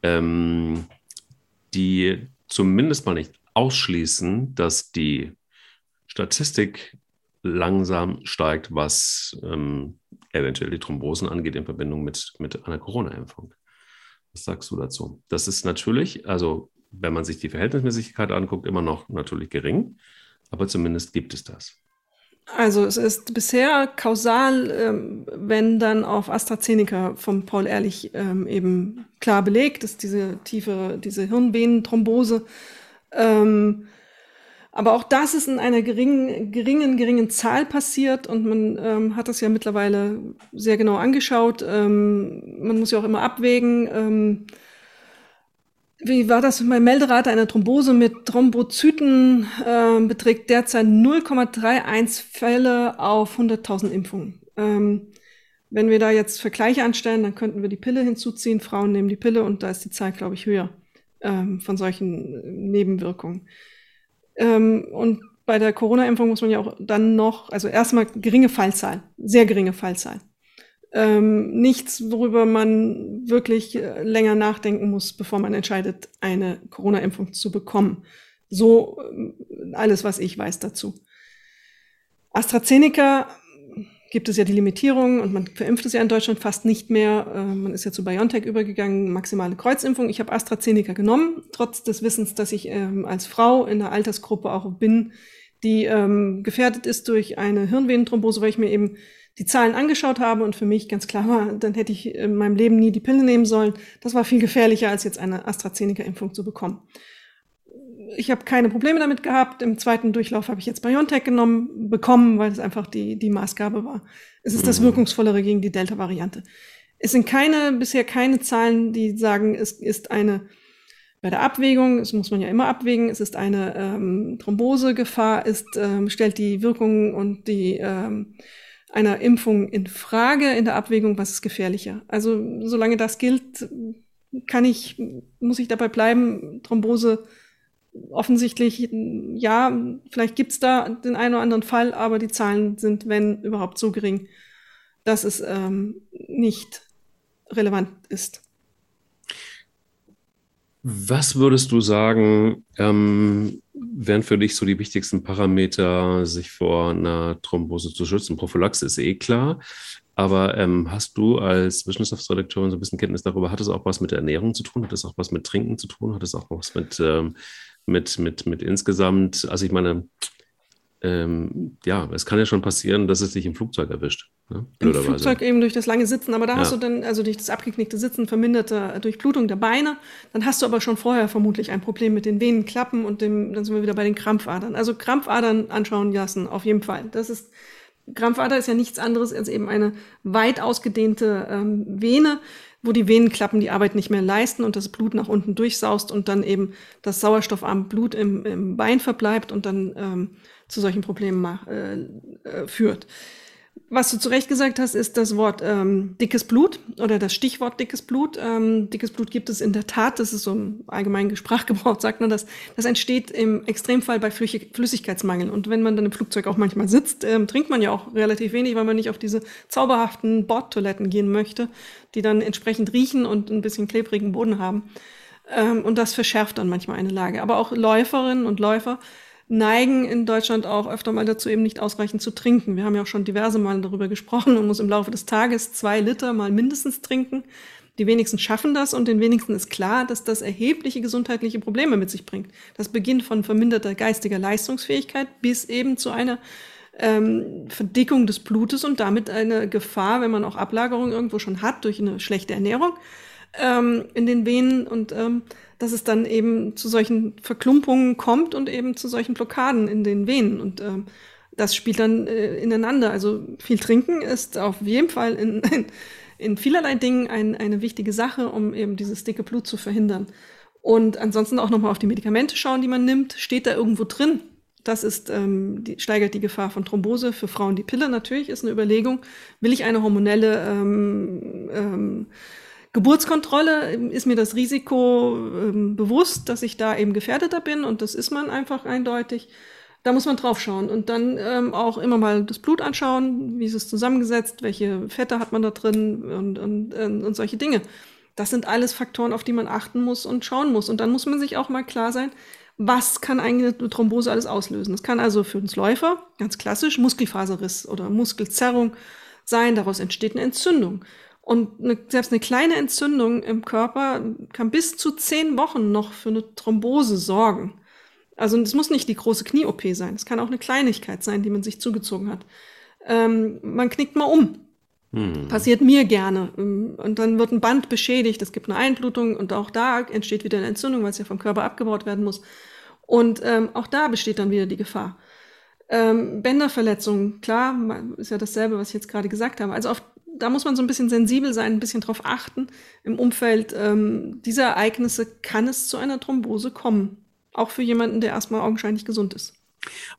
ähm, die zumindest mal nicht ausschließen, dass die Statistik langsam steigt, was ähm, eventuell die Thrombosen angeht in Verbindung mit, mit einer Corona-Impfung. Was sagst du dazu? Das ist natürlich, also wenn man sich die Verhältnismäßigkeit anguckt, immer noch natürlich gering, aber zumindest gibt es das. Also es ist bisher kausal, ähm, wenn dann auf AstraZeneca vom Paul Ehrlich ähm, eben klar belegt, ist diese tiefe, diese Hirnvenenthrombose. Ähm, aber auch das ist in einer geringen, geringen, geringen Zahl passiert und man ähm, hat das ja mittlerweile sehr genau angeschaut. Ähm, man muss ja auch immer abwägen ähm, wie war das? Meine Melderate einer Thrombose mit Thrombozyten äh, beträgt derzeit 0,31 Fälle auf 100.000 Impfungen. Ähm, wenn wir da jetzt Vergleiche anstellen, dann könnten wir die Pille hinzuziehen. Frauen nehmen die Pille und da ist die Zahl, glaube ich, höher ähm, von solchen Nebenwirkungen. Ähm, und bei der Corona-Impfung muss man ja auch dann noch, also erstmal geringe Fallzahl, sehr geringe Fallzahl ähm, nichts, worüber man wirklich äh, länger nachdenken muss, bevor man entscheidet, eine Corona-Impfung zu bekommen. So äh, alles, was ich weiß dazu. AstraZeneca gibt es ja die Limitierung und man verimpft es ja in Deutschland fast nicht mehr. Äh, man ist ja zu BioNTech übergegangen, maximale Kreuzimpfung. Ich habe AstraZeneca genommen, trotz des Wissens, dass ich ähm, als Frau in der Altersgruppe auch bin, die ähm, gefährdet ist durch eine Hirnvenenthrombose, weil ich mir eben die Zahlen angeschaut habe und für mich ganz klar war, dann hätte ich in meinem Leben nie die Pille nehmen sollen. Das war viel gefährlicher, als jetzt eine AstraZeneca-Impfung zu bekommen. Ich habe keine Probleme damit gehabt. Im zweiten Durchlauf habe ich jetzt BioNTech genommen, bekommen, weil es einfach die, die Maßgabe war. Es ist das mhm. wirkungsvollere gegen die Delta-Variante. Es sind keine, bisher keine Zahlen, die sagen, es ist eine bei der Abwägung, das muss man ja immer abwägen, es ist eine ähm, Thrombosegefahr, ist, ähm, stellt die Wirkung und die ähm, einer Impfung in Frage in der Abwägung, was ist gefährlicher. Also solange das gilt, kann ich, muss ich dabei bleiben, Thrombose offensichtlich, ja, vielleicht gibt's da den einen oder anderen Fall, aber die Zahlen sind, wenn überhaupt, so gering, dass es ähm, nicht relevant ist. Was würdest du sagen, ähm, wären für dich so die wichtigsten Parameter, sich vor einer Thrombose zu schützen? Prophylaxe ist eh klar, aber ähm, hast du als Wissenschaftsredakteurin so ein bisschen Kenntnis darüber? Hat es auch was mit Ernährung zu tun? Hat es auch was mit Trinken zu tun? Hat es auch was mit, ähm, mit, mit, mit insgesamt? Also ich meine, ähm, ja, es kann ja schon passieren, dass es dich im Flugzeug erwischt. Ne? Im Flugzeug eben durch das lange Sitzen, aber da ja. hast du dann, also durch das abgeknickte Sitzen, verminderte Durchblutung der Beine. Dann hast du aber schon vorher vermutlich ein Problem mit den Venenklappen und dem, dann sind wir wieder bei den Krampfadern. Also Krampfadern anschauen lassen, auf jeden Fall. Das ist, Krampfader ist ja nichts anderes als eben eine weit ausgedehnte ähm, Vene, wo die Venenklappen die Arbeit nicht mehr leisten und das Blut nach unten durchsaust und dann eben das sauerstoffarme Blut im, im Bein verbleibt und dann ähm, zu solchen Problemen äh, äh, führt. Was du zu Recht gesagt hast, ist das Wort ähm, dickes Blut oder das Stichwort dickes Blut. Ähm, dickes Blut gibt es in der Tat, das ist so im allgemeinen Sprachgebrauch, sagt man das. Das entsteht im Extremfall bei Flüssigkeitsmangel. Und wenn man dann im Flugzeug auch manchmal sitzt, ähm, trinkt man ja auch relativ wenig, weil man nicht auf diese zauberhaften Bordtoiletten gehen möchte, die dann entsprechend riechen und ein bisschen klebrigen Boden haben. Ähm, und das verschärft dann manchmal eine Lage. Aber auch Läuferinnen und Läufer neigen in Deutschland auch öfter mal dazu, eben nicht ausreichend zu trinken. Wir haben ja auch schon diverse Mal darüber gesprochen. Man muss im Laufe des Tages zwei Liter mal mindestens trinken. Die wenigsten schaffen das und den wenigsten ist klar, dass das erhebliche gesundheitliche Probleme mit sich bringt. Das beginnt von verminderter geistiger Leistungsfähigkeit bis eben zu einer ähm, Verdickung des Blutes und damit eine Gefahr, wenn man auch Ablagerung irgendwo schon hat durch eine schlechte Ernährung ähm, in den Venen und ähm, dass es dann eben zu solchen Verklumpungen kommt und eben zu solchen Blockaden in den Venen. Und ähm, das spielt dann äh, ineinander. Also viel trinken ist auf jeden Fall in, in, in vielerlei Dingen ein, eine wichtige Sache, um eben dieses dicke Blut zu verhindern. Und ansonsten auch nochmal auf die Medikamente schauen, die man nimmt. Steht da irgendwo drin? Das ist, ähm, die, steigert die Gefahr von Thrombose. Für Frauen die Pille natürlich ist eine Überlegung. Will ich eine hormonelle ähm, ähm, Geburtskontrolle ist mir das Risiko ähm, bewusst, dass ich da eben gefährdeter bin und das ist man einfach eindeutig. Da muss man drauf schauen und dann ähm, auch immer mal das Blut anschauen, wie ist es zusammengesetzt, welche Fette hat man da drin und, und, ähm, und solche Dinge. Das sind alles Faktoren, auf die man achten muss und schauen muss. Und dann muss man sich auch mal klar sein, was kann eigentlich eine Thrombose alles auslösen. Das kann also für uns Läufer ganz klassisch Muskelfaserriss oder Muskelzerrung sein. Daraus entsteht eine Entzündung. Und eine, selbst eine kleine Entzündung im Körper kann bis zu zehn Wochen noch für eine Thrombose sorgen. Also es muss nicht die große Knie-OP sein. Es kann auch eine Kleinigkeit sein, die man sich zugezogen hat. Ähm, man knickt mal um. Hm. Passiert mir gerne. Und dann wird ein Band beschädigt, es gibt eine Einblutung und auch da entsteht wieder eine Entzündung, weil es ja vom Körper abgebaut werden muss. Und ähm, auch da besteht dann wieder die Gefahr. Ähm, Bänderverletzungen, klar, ist ja dasselbe, was ich jetzt gerade gesagt habe. Also auf da muss man so ein bisschen sensibel sein, ein bisschen drauf achten. Im Umfeld ähm, dieser Ereignisse kann es zu einer Thrombose kommen. Auch für jemanden, der erstmal augenscheinlich gesund ist.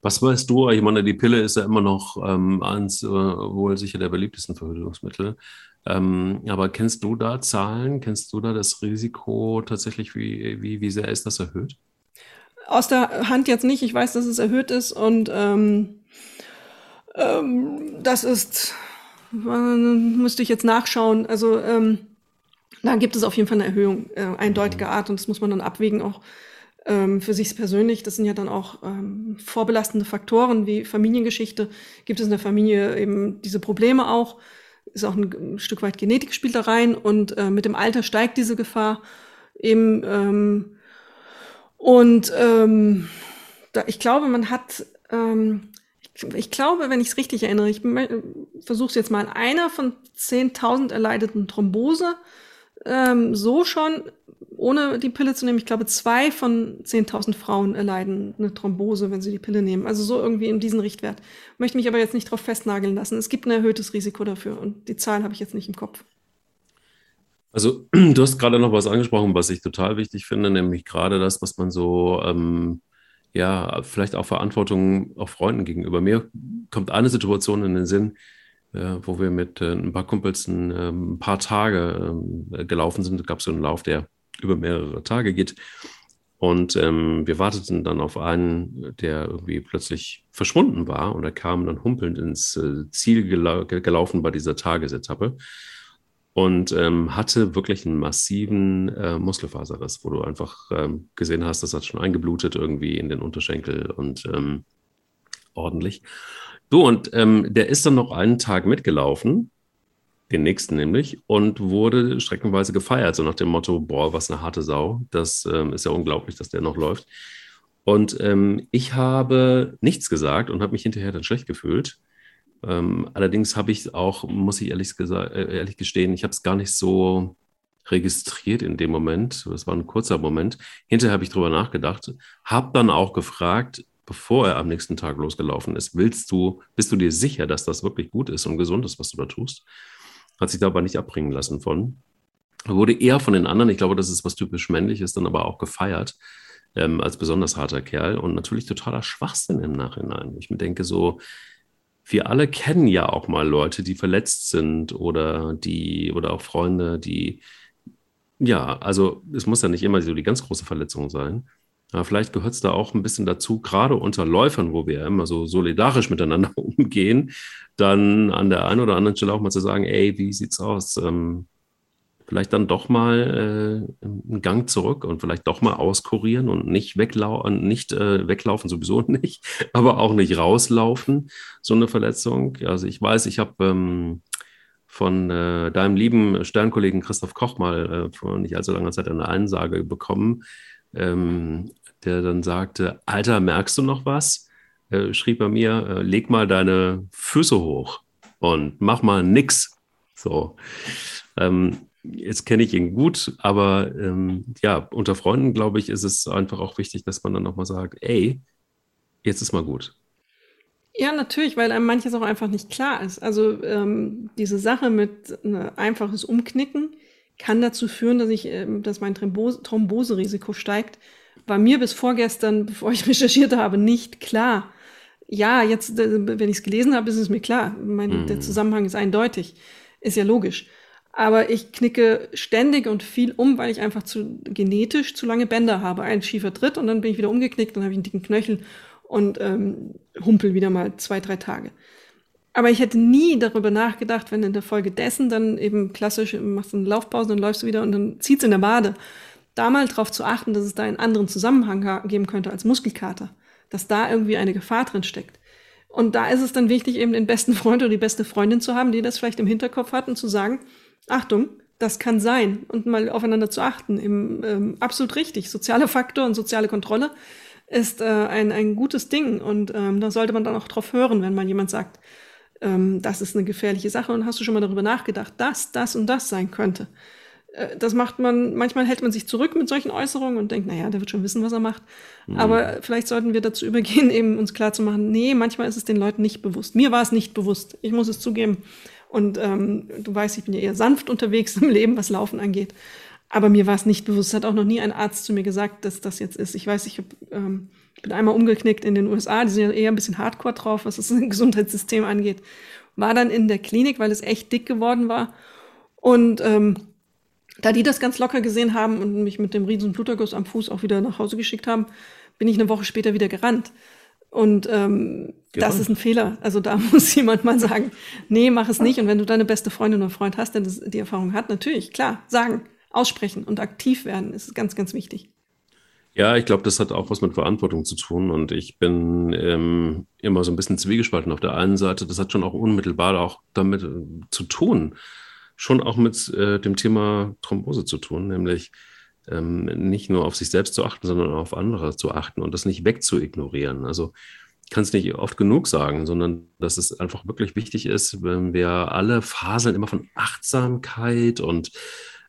Was weißt du? Ich meine, die Pille ist ja immer noch ähm, eins äh, wohl sicher der beliebtesten Verhütungsmittel. Ähm, aber kennst du da Zahlen? Kennst du da das Risiko tatsächlich, wie, wie, wie sehr ist das erhöht? Aus der Hand jetzt nicht. Ich weiß, dass es erhöht ist und ähm, ähm das ist müsste ich jetzt nachschauen. Also ähm, da gibt es auf jeden Fall eine Erhöhung äh, eindeutiger Art und das muss man dann abwägen auch ähm, für sich persönlich. Das sind ja dann auch ähm, vorbelastende Faktoren wie Familiengeschichte. Gibt es in der Familie eben diese Probleme auch? Ist auch ein, ein Stück weit Genetik spielt da rein und äh, mit dem Alter steigt diese Gefahr eben. Ähm, und ähm, da, ich glaube, man hat ähm, ich glaube, wenn ich es richtig erinnere, ich versuche es jetzt mal, einer von 10.000 erleideten Thrombose, ähm, so schon, ohne die Pille zu nehmen, ich glaube, zwei von 10.000 Frauen erleiden eine Thrombose, wenn sie die Pille nehmen. Also so irgendwie in diesen Richtwert. Möchte mich aber jetzt nicht darauf festnageln lassen. Es gibt ein erhöhtes Risiko dafür und die Zahlen habe ich jetzt nicht im Kopf. Also du hast gerade noch was angesprochen, was ich total wichtig finde, nämlich gerade das, was man so ähm, ja, vielleicht auch Verantwortung auch Freunden gegenüber. Mir kommt eine Situation in den Sinn, äh, wo wir mit äh, ein paar Kumpels ein, äh, ein paar Tage ähm, gelaufen sind. Es gab so einen Lauf, der über mehrere Tage geht. Und ähm, wir warteten dann auf einen, der irgendwie plötzlich verschwunden war und er kam dann humpelnd ins äh, Ziel gelau gelaufen bei dieser Tagesetappe. Und ähm, hatte wirklich einen massiven äh, Muskelfaserriss, wo du einfach ähm, gesehen hast, das hat schon eingeblutet irgendwie in den Unterschenkel und ähm, ordentlich. Du, und ähm, der ist dann noch einen Tag mitgelaufen, den nächsten nämlich, und wurde streckenweise gefeiert, so nach dem Motto, boah, was eine harte Sau. Das ähm, ist ja unglaublich, dass der noch läuft. Und ähm, ich habe nichts gesagt und habe mich hinterher dann schlecht gefühlt. Ähm, allerdings habe ich auch, muss ich ehrlich, gesagt, äh, ehrlich gestehen, ich habe es gar nicht so registriert in dem Moment. Es war ein kurzer Moment. Hinterher habe ich drüber nachgedacht, habe dann auch gefragt, bevor er am nächsten Tag losgelaufen ist, willst du, bist du dir sicher, dass das wirklich gut ist und gesund ist, was du da tust? Hat sich da aber nicht abbringen lassen von. Wurde eher von den anderen, ich glaube, das ist was typisch männliches, dann aber auch gefeiert ähm, als besonders harter Kerl und natürlich totaler Schwachsinn im Nachhinein. Ich mir denke so, wir alle kennen ja auch mal Leute, die verletzt sind oder die oder auch Freunde, die ja, also es muss ja nicht immer so die ganz große Verletzung sein. Aber vielleicht gehört es da auch ein bisschen dazu, gerade unter Läufern, wo wir ja immer so solidarisch miteinander umgehen, dann an der einen oder anderen Stelle auch mal zu sagen, ey, wie sieht's aus? Ähm, vielleicht dann doch mal äh, einen Gang zurück und vielleicht doch mal auskurieren und nicht weglaufen, nicht äh, weglaufen sowieso nicht, aber auch nicht rauslaufen, so eine Verletzung. Also ich weiß, ich habe ähm, von äh, deinem lieben Sternkollegen Christoph Koch mal äh, vor nicht allzu langer Zeit eine Einsage bekommen, ähm, der dann sagte, Alter, merkst du noch was? Äh, schrieb er mir, äh, leg mal deine Füße hoch und mach mal nix. So. Ähm, Jetzt kenne ich ihn gut, aber ähm, ja, unter Freunden, glaube ich, ist es einfach auch wichtig, dass man dann nochmal sagt, ey, jetzt ist mal gut. Ja, natürlich, weil einem manches auch einfach nicht klar ist. Also ähm, diese Sache mit ne, einfaches Umknicken kann dazu führen, dass ich, ähm, dass mein Thrombose Thromboserisiko steigt. War mir bis vorgestern, bevor ich recherchiert habe, nicht klar. Ja, jetzt, äh, wenn ich es gelesen habe, ist es mir klar. Mein, mhm. Der Zusammenhang ist eindeutig. Ist ja logisch. Aber ich knicke ständig und viel um, weil ich einfach zu genetisch zu lange Bänder habe. Ein schiefer Tritt und dann bin ich wieder umgeknickt, dann habe ich einen dicken Knöchel und ähm, humpel wieder mal zwei, drei Tage. Aber ich hätte nie darüber nachgedacht, wenn in der Folge dessen dann eben klassisch machst du eine Laufpause, dann läufst du wieder und dann zieht's in der Wade. Da mal drauf zu achten, dass es da einen anderen Zusammenhang geben könnte als Muskelkater. Dass da irgendwie eine Gefahr drin steckt. Und da ist es dann wichtig, eben den besten Freund oder die beste Freundin zu haben, die das vielleicht im Hinterkopf hat und zu sagen, Achtung, das kann sein und mal aufeinander zu achten. Im, ähm, absolut richtig. Soziale Faktor und soziale Kontrolle ist äh, ein, ein gutes Ding und ähm, da sollte man dann auch drauf hören, wenn man jemand sagt, ähm, das ist eine gefährliche Sache und hast du schon mal darüber nachgedacht, dass das und das sein könnte. Äh, das macht man, manchmal hält man sich zurück mit solchen Äußerungen und denkt, naja, der wird schon wissen, was er macht. Mhm. Aber vielleicht sollten wir dazu übergehen, eben uns klar zu machen, nee, manchmal ist es den Leuten nicht bewusst. Mir war es nicht bewusst. Ich muss es zugeben. Und ähm, du weißt, ich bin ja eher sanft unterwegs im Leben, was Laufen angeht. Aber mir war es nicht bewusst. Es hat auch noch nie ein Arzt zu mir gesagt, dass das jetzt ist. Ich weiß, ich hab, ähm, bin einmal umgeknickt in den USA. Die sind ja eher ein bisschen hardcore drauf, was das Gesundheitssystem angeht. War dann in der Klinik, weil es echt dick geworden war. Und ähm, da die das ganz locker gesehen haben und mich mit dem riesen Bluterguss am Fuß auch wieder nach Hause geschickt haben, bin ich eine Woche später wieder gerannt. Und ähm, genau. das ist ein Fehler. Also da muss jemand mal sagen, nee, mach es nicht. Und wenn du deine beste Freundin oder Freund hast, der das, die Erfahrung hat, natürlich, klar, sagen, aussprechen und aktiv werden, ist ganz, ganz wichtig. Ja, ich glaube, das hat auch was mit Verantwortung zu tun. Und ich bin ähm, immer so ein bisschen zwiegespalten. Auf der einen Seite, das hat schon auch unmittelbar auch damit äh, zu tun, schon auch mit äh, dem Thema Thrombose zu tun, nämlich ähm, nicht nur auf sich selbst zu achten, sondern auf andere zu achten und das nicht wegzuignorieren. Also kann es nicht oft genug sagen, sondern dass es einfach wirklich wichtig ist, wenn wir alle faseln immer von Achtsamkeit und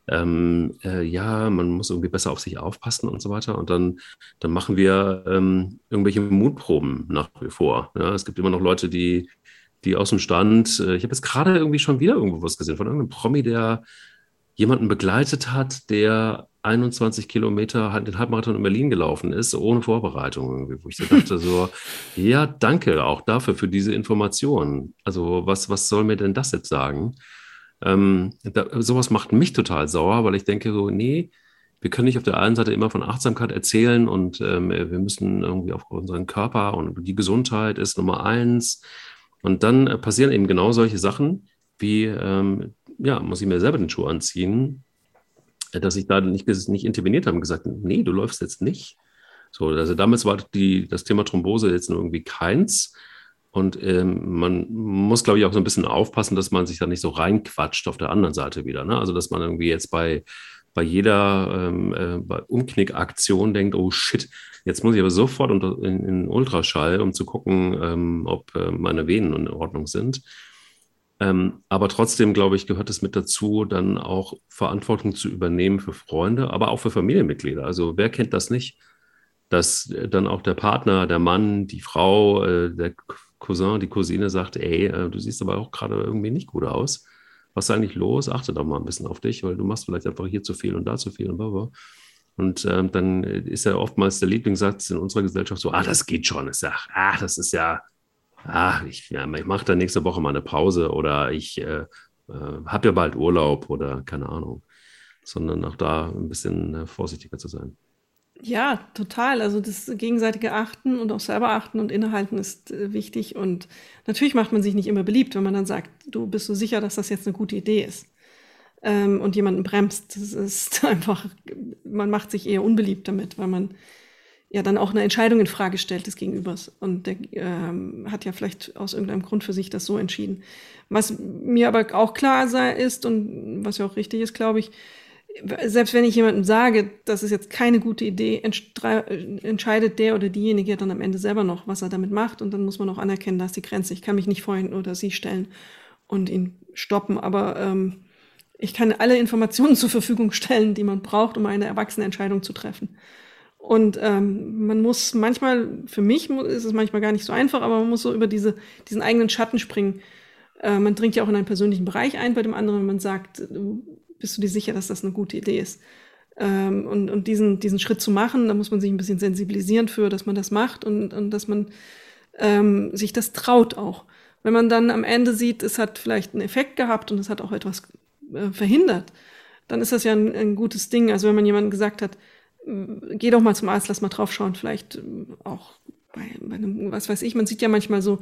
ähm, äh, ja, man muss irgendwie besser auf sich aufpassen und so weiter. Und dann, dann machen wir ähm, irgendwelche Mutproben nach wie vor. Ja, es gibt immer noch Leute, die, die aus dem Stand, äh, ich habe jetzt gerade irgendwie schon wieder irgendwo was gesehen von irgendeinem Promi, der jemanden begleitet hat, der 21 Kilometer den Halbmarathon in Berlin gelaufen ist, ohne Vorbereitung irgendwie, wo ich so dachte so, ja, danke auch dafür, für diese Informationen. Also was, was soll mir denn das jetzt sagen? Ähm, da, sowas macht mich total sauer, weil ich denke so, nee, wir können nicht auf der einen Seite immer von Achtsamkeit erzählen und ähm, wir müssen irgendwie auf unseren Körper und die Gesundheit ist Nummer eins. Und dann passieren eben genau solche Sachen, wie ähm, ja, muss ich mir selber den Schuh anziehen, dass ich da nicht, nicht interveniert habe und gesagt, nee, du läufst jetzt nicht. So, also damals war die, das Thema Thrombose jetzt nur irgendwie keins. Und ähm, man muss, glaube ich, auch so ein bisschen aufpassen, dass man sich da nicht so reinquatscht auf der anderen Seite wieder. Ne? Also, dass man irgendwie jetzt bei, bei jeder ähm, äh, bei Umknickaktion denkt, oh shit, jetzt muss ich aber sofort unter, in, in Ultraschall, um zu gucken, ähm, ob äh, meine Venen in Ordnung sind. Ähm, aber trotzdem, glaube ich, gehört es mit dazu, dann auch Verantwortung zu übernehmen für Freunde, aber auch für Familienmitglieder. Also wer kennt das nicht? Dass dann auch der Partner, der Mann, die Frau, äh, der Cousin, die Cousine sagt, ey, äh, du siehst aber auch gerade irgendwie nicht gut aus. Was ist eigentlich los? Achte doch mal ein bisschen auf dich, weil du machst vielleicht einfach hier zu viel und da zu viel und bla Und ähm, dann ist ja oftmals der Lieblingssatz in unserer Gesellschaft so, ah, das geht schon. Ich sage, ah, das ist ja, ah, ich, ja, ich mache da nächste Woche mal eine Pause oder ich äh, äh, habe ja bald Urlaub oder keine Ahnung. Sondern auch da ein bisschen äh, vorsichtiger zu sein. Ja, total. Also das gegenseitige Achten und auch selber achten und innehalten ist äh, wichtig. Und natürlich macht man sich nicht immer beliebt, wenn man dann sagt, du bist so sicher, dass das jetzt eine gute Idee ist. Ähm, und jemanden bremst. Das ist einfach, man macht sich eher unbeliebt damit, weil man ja dann auch eine Entscheidung in Frage stellt des Gegenübers. Und der ähm, hat ja vielleicht aus irgendeinem Grund für sich das so entschieden. Was mir aber auch klar sei, ist und was ja auch richtig ist, glaube ich, selbst wenn ich jemandem sage, das ist jetzt keine gute Idee, entscheidet der oder diejenige dann am Ende selber noch, was er damit macht. Und dann muss man auch anerkennen, da ist die Grenze. Ich kann mich nicht vor ihn oder sie stellen und ihn stoppen. Aber ähm, ich kann alle Informationen zur Verfügung stellen, die man braucht, um eine erwachsene Entscheidung zu treffen. Und ähm, man muss manchmal, für mich ist es manchmal gar nicht so einfach, aber man muss so über diese, diesen eigenen Schatten springen. Äh, man dringt ja auch in einen persönlichen Bereich ein bei dem anderen, wenn man sagt, bist du dir sicher, dass das eine gute Idee ist? Ähm, und und diesen, diesen Schritt zu machen, da muss man sich ein bisschen sensibilisieren für, dass man das macht und, und dass man ähm, sich das traut auch. Wenn man dann am Ende sieht, es hat vielleicht einen Effekt gehabt und es hat auch etwas äh, verhindert, dann ist das ja ein, ein gutes Ding. Also wenn man jemandem gesagt hat, äh, geh doch mal zum Arzt, lass mal draufschauen, vielleicht äh, auch bei, bei einem, was weiß ich, man sieht ja manchmal so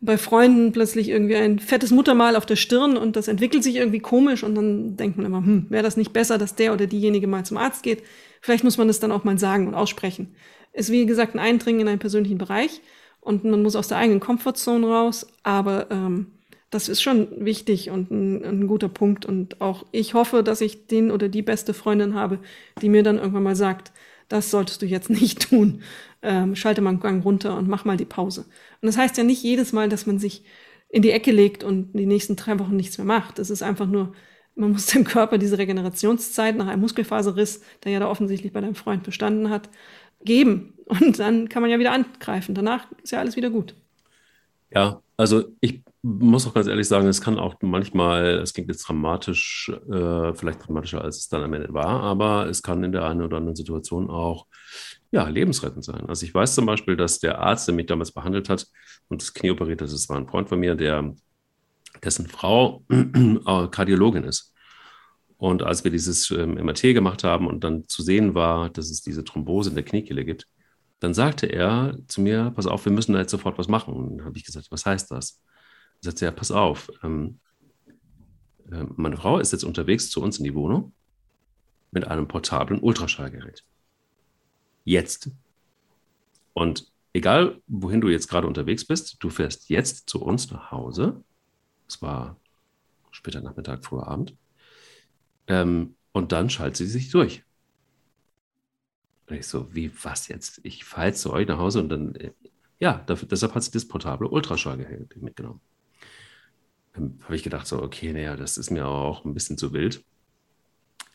bei Freunden plötzlich irgendwie ein fettes Muttermal auf der Stirn und das entwickelt sich irgendwie komisch und dann denkt man immer, hm, wäre das nicht besser, dass der oder diejenige mal zum Arzt geht? Vielleicht muss man das dann auch mal sagen und aussprechen. Ist wie gesagt ein Eindringen in einen persönlichen Bereich und man muss aus der eigenen Comfortzone raus, aber ähm, das ist schon wichtig und ein, ein guter Punkt und auch ich hoffe, dass ich den oder die beste Freundin habe, die mir dann irgendwann mal sagt, das solltest du jetzt nicht tun. Ähm, schalte mal einen Gang runter und mach mal die Pause. Und das heißt ja nicht jedes Mal, dass man sich in die Ecke legt und die nächsten drei Wochen nichts mehr macht. Das ist einfach nur, man muss dem Körper diese Regenerationszeit nach einem Muskelfaserriss, der ja da offensichtlich bei deinem Freund bestanden hat, geben. Und dann kann man ja wieder angreifen. Danach ist ja alles wieder gut. Ja, also ich muss auch ganz ehrlich sagen, es kann auch manchmal, es klingt jetzt dramatisch, äh, vielleicht dramatischer, als es dann am Ende war, aber es kann in der einen oder anderen Situation auch ja, lebensrettend sein. Also ich weiß zum Beispiel, dass der Arzt, der mich damals behandelt hat und das Knie operiert hat, das war ein Freund von mir, der, dessen Frau äh, Kardiologin ist. Und als wir dieses ähm, MRT gemacht haben und dann zu sehen war, dass es diese Thrombose in der Kniekehle gibt, dann sagte er zu mir, pass auf, wir müssen da jetzt sofort was machen. Und dann habe ich gesagt, was heißt das? Er sagte, ja, pass auf, ähm, äh, meine Frau ist jetzt unterwegs zu uns in die Wohnung mit einem portablen Ultraschallgerät. Jetzt. Und egal, wohin du jetzt gerade unterwegs bist, du fährst jetzt zu uns nach Hause. Es war später Nachmittag, früher Abend. Ähm, und dann schaltet sie sich durch. Und ich so, wie, was jetzt? Ich fahre jetzt zu euch nach Hause und dann, äh, ja, dafür, deshalb hat sie das portable Ultraschallgerät mitgenommen. Habe ich gedacht, so, okay, naja, das ist mir auch ein bisschen zu wild.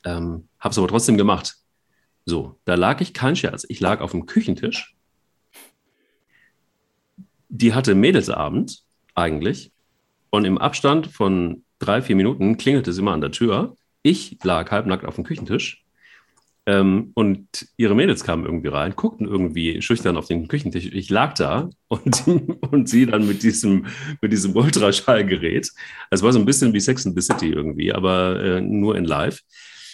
Ähm, habe es aber trotzdem gemacht. So, da lag ich, kein Scherz, ich lag auf dem Küchentisch. Die hatte Mädelsabend eigentlich. Und im Abstand von drei, vier Minuten klingelte sie mal an der Tür. Ich lag halbnackt auf dem Küchentisch ähm, und ihre Mädels kamen irgendwie rein, guckten irgendwie schüchtern auf den Küchentisch. Ich lag da und, und sie dann mit diesem, mit diesem Ultraschallgerät. Es war so ein bisschen wie Sex in the City irgendwie, aber äh, nur in live.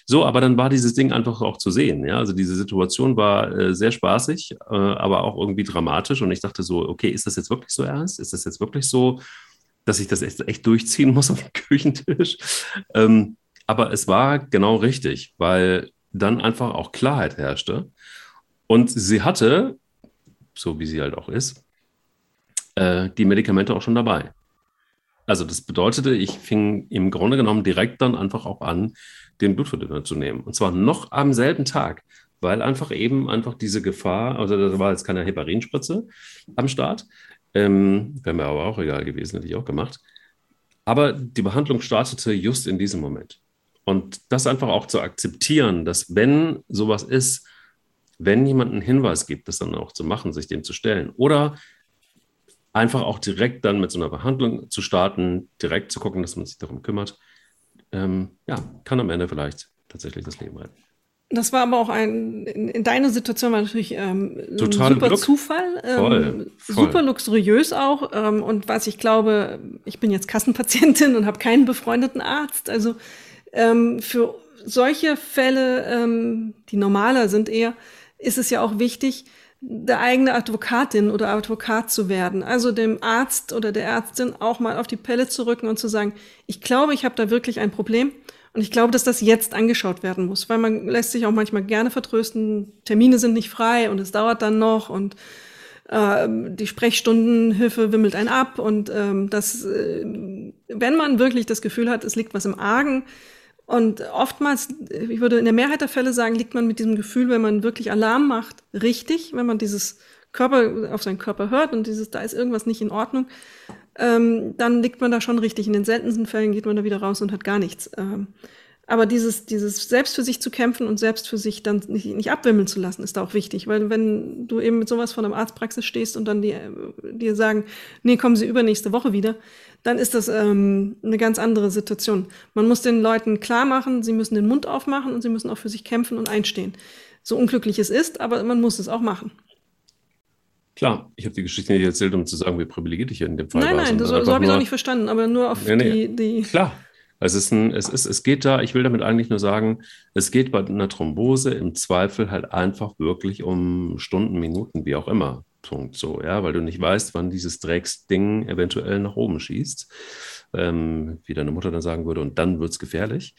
So, aber dann war dieses Ding einfach auch zu sehen. Ja? Also diese Situation war äh, sehr spaßig, äh, aber auch irgendwie dramatisch. Und ich dachte so, okay, ist das jetzt wirklich so ernst? Ist das jetzt wirklich so dass ich das echt, echt durchziehen muss auf dem Küchentisch. Ähm, aber es war genau richtig, weil dann einfach auch Klarheit herrschte. Und sie hatte, so wie sie halt auch ist, äh, die Medikamente auch schon dabei. Also das bedeutete, ich fing im Grunde genommen direkt dann einfach auch an, den Blutverdünner zu nehmen. Und zwar noch am selben Tag, weil einfach eben einfach diese Gefahr, also da war jetzt keine Heparinspritze am Start, ähm, wäre mir aber auch egal gewesen, hätte ich auch gemacht. Aber die Behandlung startete just in diesem Moment. Und das einfach auch zu akzeptieren, dass wenn sowas ist, wenn jemand einen Hinweis gibt, das dann auch zu machen, sich dem zu stellen. Oder einfach auch direkt dann mit so einer Behandlung zu starten, direkt zu gucken, dass man sich darum kümmert, ähm, ja, kann am Ende vielleicht tatsächlich das Leben retten. Das war aber auch ein, in, in deiner Situation war natürlich ähm, ein super Glück. Zufall, ähm, voll, voll. super luxuriös auch. Ähm, und was ich glaube, ich bin jetzt Kassenpatientin und habe keinen befreundeten Arzt. Also ähm, für solche Fälle, ähm, die normaler sind eher, ist es ja auch wichtig, der eigene Advokatin oder Advokat zu werden. Also dem Arzt oder der Ärztin auch mal auf die Pelle zu rücken und zu sagen, ich glaube, ich habe da wirklich ein Problem und ich glaube, dass das jetzt angeschaut werden muss, weil man lässt sich auch manchmal gerne vertrösten, Termine sind nicht frei und es dauert dann noch und äh, die Sprechstundenhilfe wimmelt einen ab und ähm, das, äh, wenn man wirklich das Gefühl hat, es liegt was im Argen, und oftmals, ich würde in der Mehrheit der Fälle sagen, liegt man mit diesem Gefühl, wenn man wirklich Alarm macht, richtig, wenn man dieses Körper auf seinen Körper hört und dieses, da ist irgendwas nicht in Ordnung, ähm, dann liegt man da schon richtig. In den seltensten Fällen geht man da wieder raus und hat gar nichts. Ähm, aber dieses, dieses selbst für sich zu kämpfen und selbst für sich dann nicht, nicht abwimmeln zu lassen, ist da auch wichtig. Weil wenn du eben mit sowas von einem Arztpraxis stehst und dann die, dir sagen, nee, kommen Sie übernächste Woche wieder, dann ist das ähm, eine ganz andere Situation. Man muss den Leuten klar machen, sie müssen den Mund aufmachen und sie müssen auch für sich kämpfen und einstehen. So unglücklich es ist, aber man muss es auch machen. Klar, ich habe die Geschichte nicht erzählt, um zu sagen, wie privilegiert ich in dem Fall nein, war. Nein, nein, so, so habe ich es auch nicht verstanden, aber nur auf nee, nee, die, die. Klar, es, ist ein, es, ist, es geht da, ich will damit eigentlich nur sagen, es geht bei einer Thrombose im Zweifel halt einfach wirklich um Stunden, Minuten, wie auch immer. Punkt so, ja, weil du nicht weißt, wann dieses Drecksding eventuell nach oben schießt, ähm, wie deine Mutter dann sagen würde, und dann wird es gefährlich.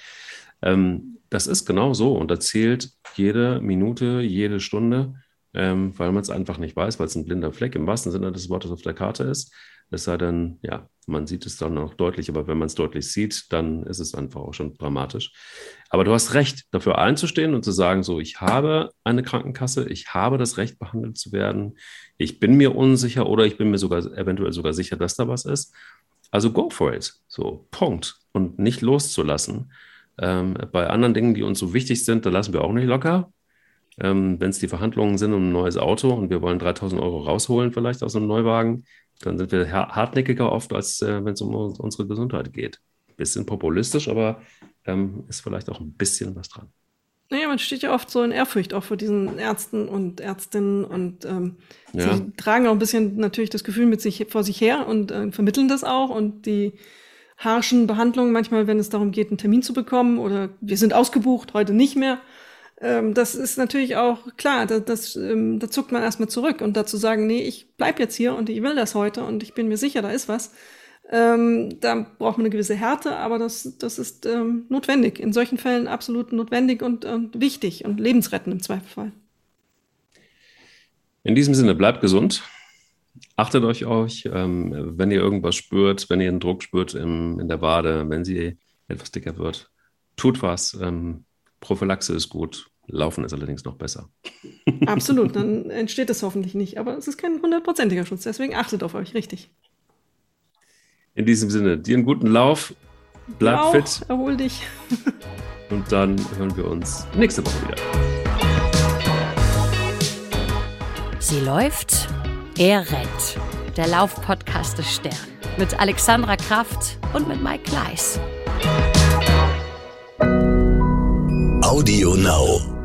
Ähm, das ist genau so und da zählt jede Minute, jede Stunde, ähm, weil man es einfach nicht weiß, weil es ein blinder Fleck im wahrsten Sinne des Wortes auf der Karte ist. Es sei denn, ja, man sieht es dann noch deutlich, aber wenn man es deutlich sieht, dann ist es einfach auch schon dramatisch. Aber du hast recht, dafür einzustehen und zu sagen, so, ich habe eine Krankenkasse, ich habe das Recht, behandelt zu werden, ich bin mir unsicher oder ich bin mir sogar eventuell sogar sicher, dass da was ist. Also go for it. So, Punkt. Und nicht loszulassen. Ähm, bei anderen Dingen, die uns so wichtig sind, da lassen wir auch nicht locker. Ähm, Wenn es die Verhandlungen sind um ein neues Auto und wir wollen 3000 Euro rausholen, vielleicht aus einem Neuwagen, dann sind wir hartnäckiger oft, als äh, wenn es um unsere Gesundheit geht. Bisschen populistisch, aber ähm, ist vielleicht auch ein bisschen was dran. Naja, man steht ja oft so in Ehrfurcht auch vor diesen Ärzten und Ärztinnen und ähm, ja. sie tragen auch ein bisschen natürlich das Gefühl mit sich vor sich her und äh, vermitteln das auch und die harschen Behandlungen manchmal, wenn es darum geht, einen Termin zu bekommen oder wir sind ausgebucht, heute nicht mehr ähm, das ist natürlich auch klar, da, das, ähm, da zuckt man erstmal zurück und dazu sagen, nee, ich bleib jetzt hier und ich will das heute und ich bin mir sicher, da ist was. Ähm, da braucht man eine gewisse Härte, aber das, das ist ähm, notwendig. In solchen Fällen absolut notwendig und, und wichtig und lebensrettend im Zweifelsfall. In diesem Sinne, bleibt gesund. Achtet euch euch, ähm, wenn ihr irgendwas spürt, wenn ihr einen Druck spürt im, in der Wade, wenn sie etwas dicker wird, tut was. Ähm, Prophylaxe ist gut. Laufen ist allerdings noch besser. Absolut, dann entsteht es hoffentlich nicht. Aber es ist kein hundertprozentiger Schutz, deswegen achtet auf euch, richtig. In diesem Sinne, dir einen guten Lauf, bleib auch, fit. Erhol dich. Und dann hören wir uns nächste Woche wieder. Sie läuft, er rennt. Der Lauf-Podcast des Stern. Mit Alexandra Kraft und mit Mike Gleis. Audio Now.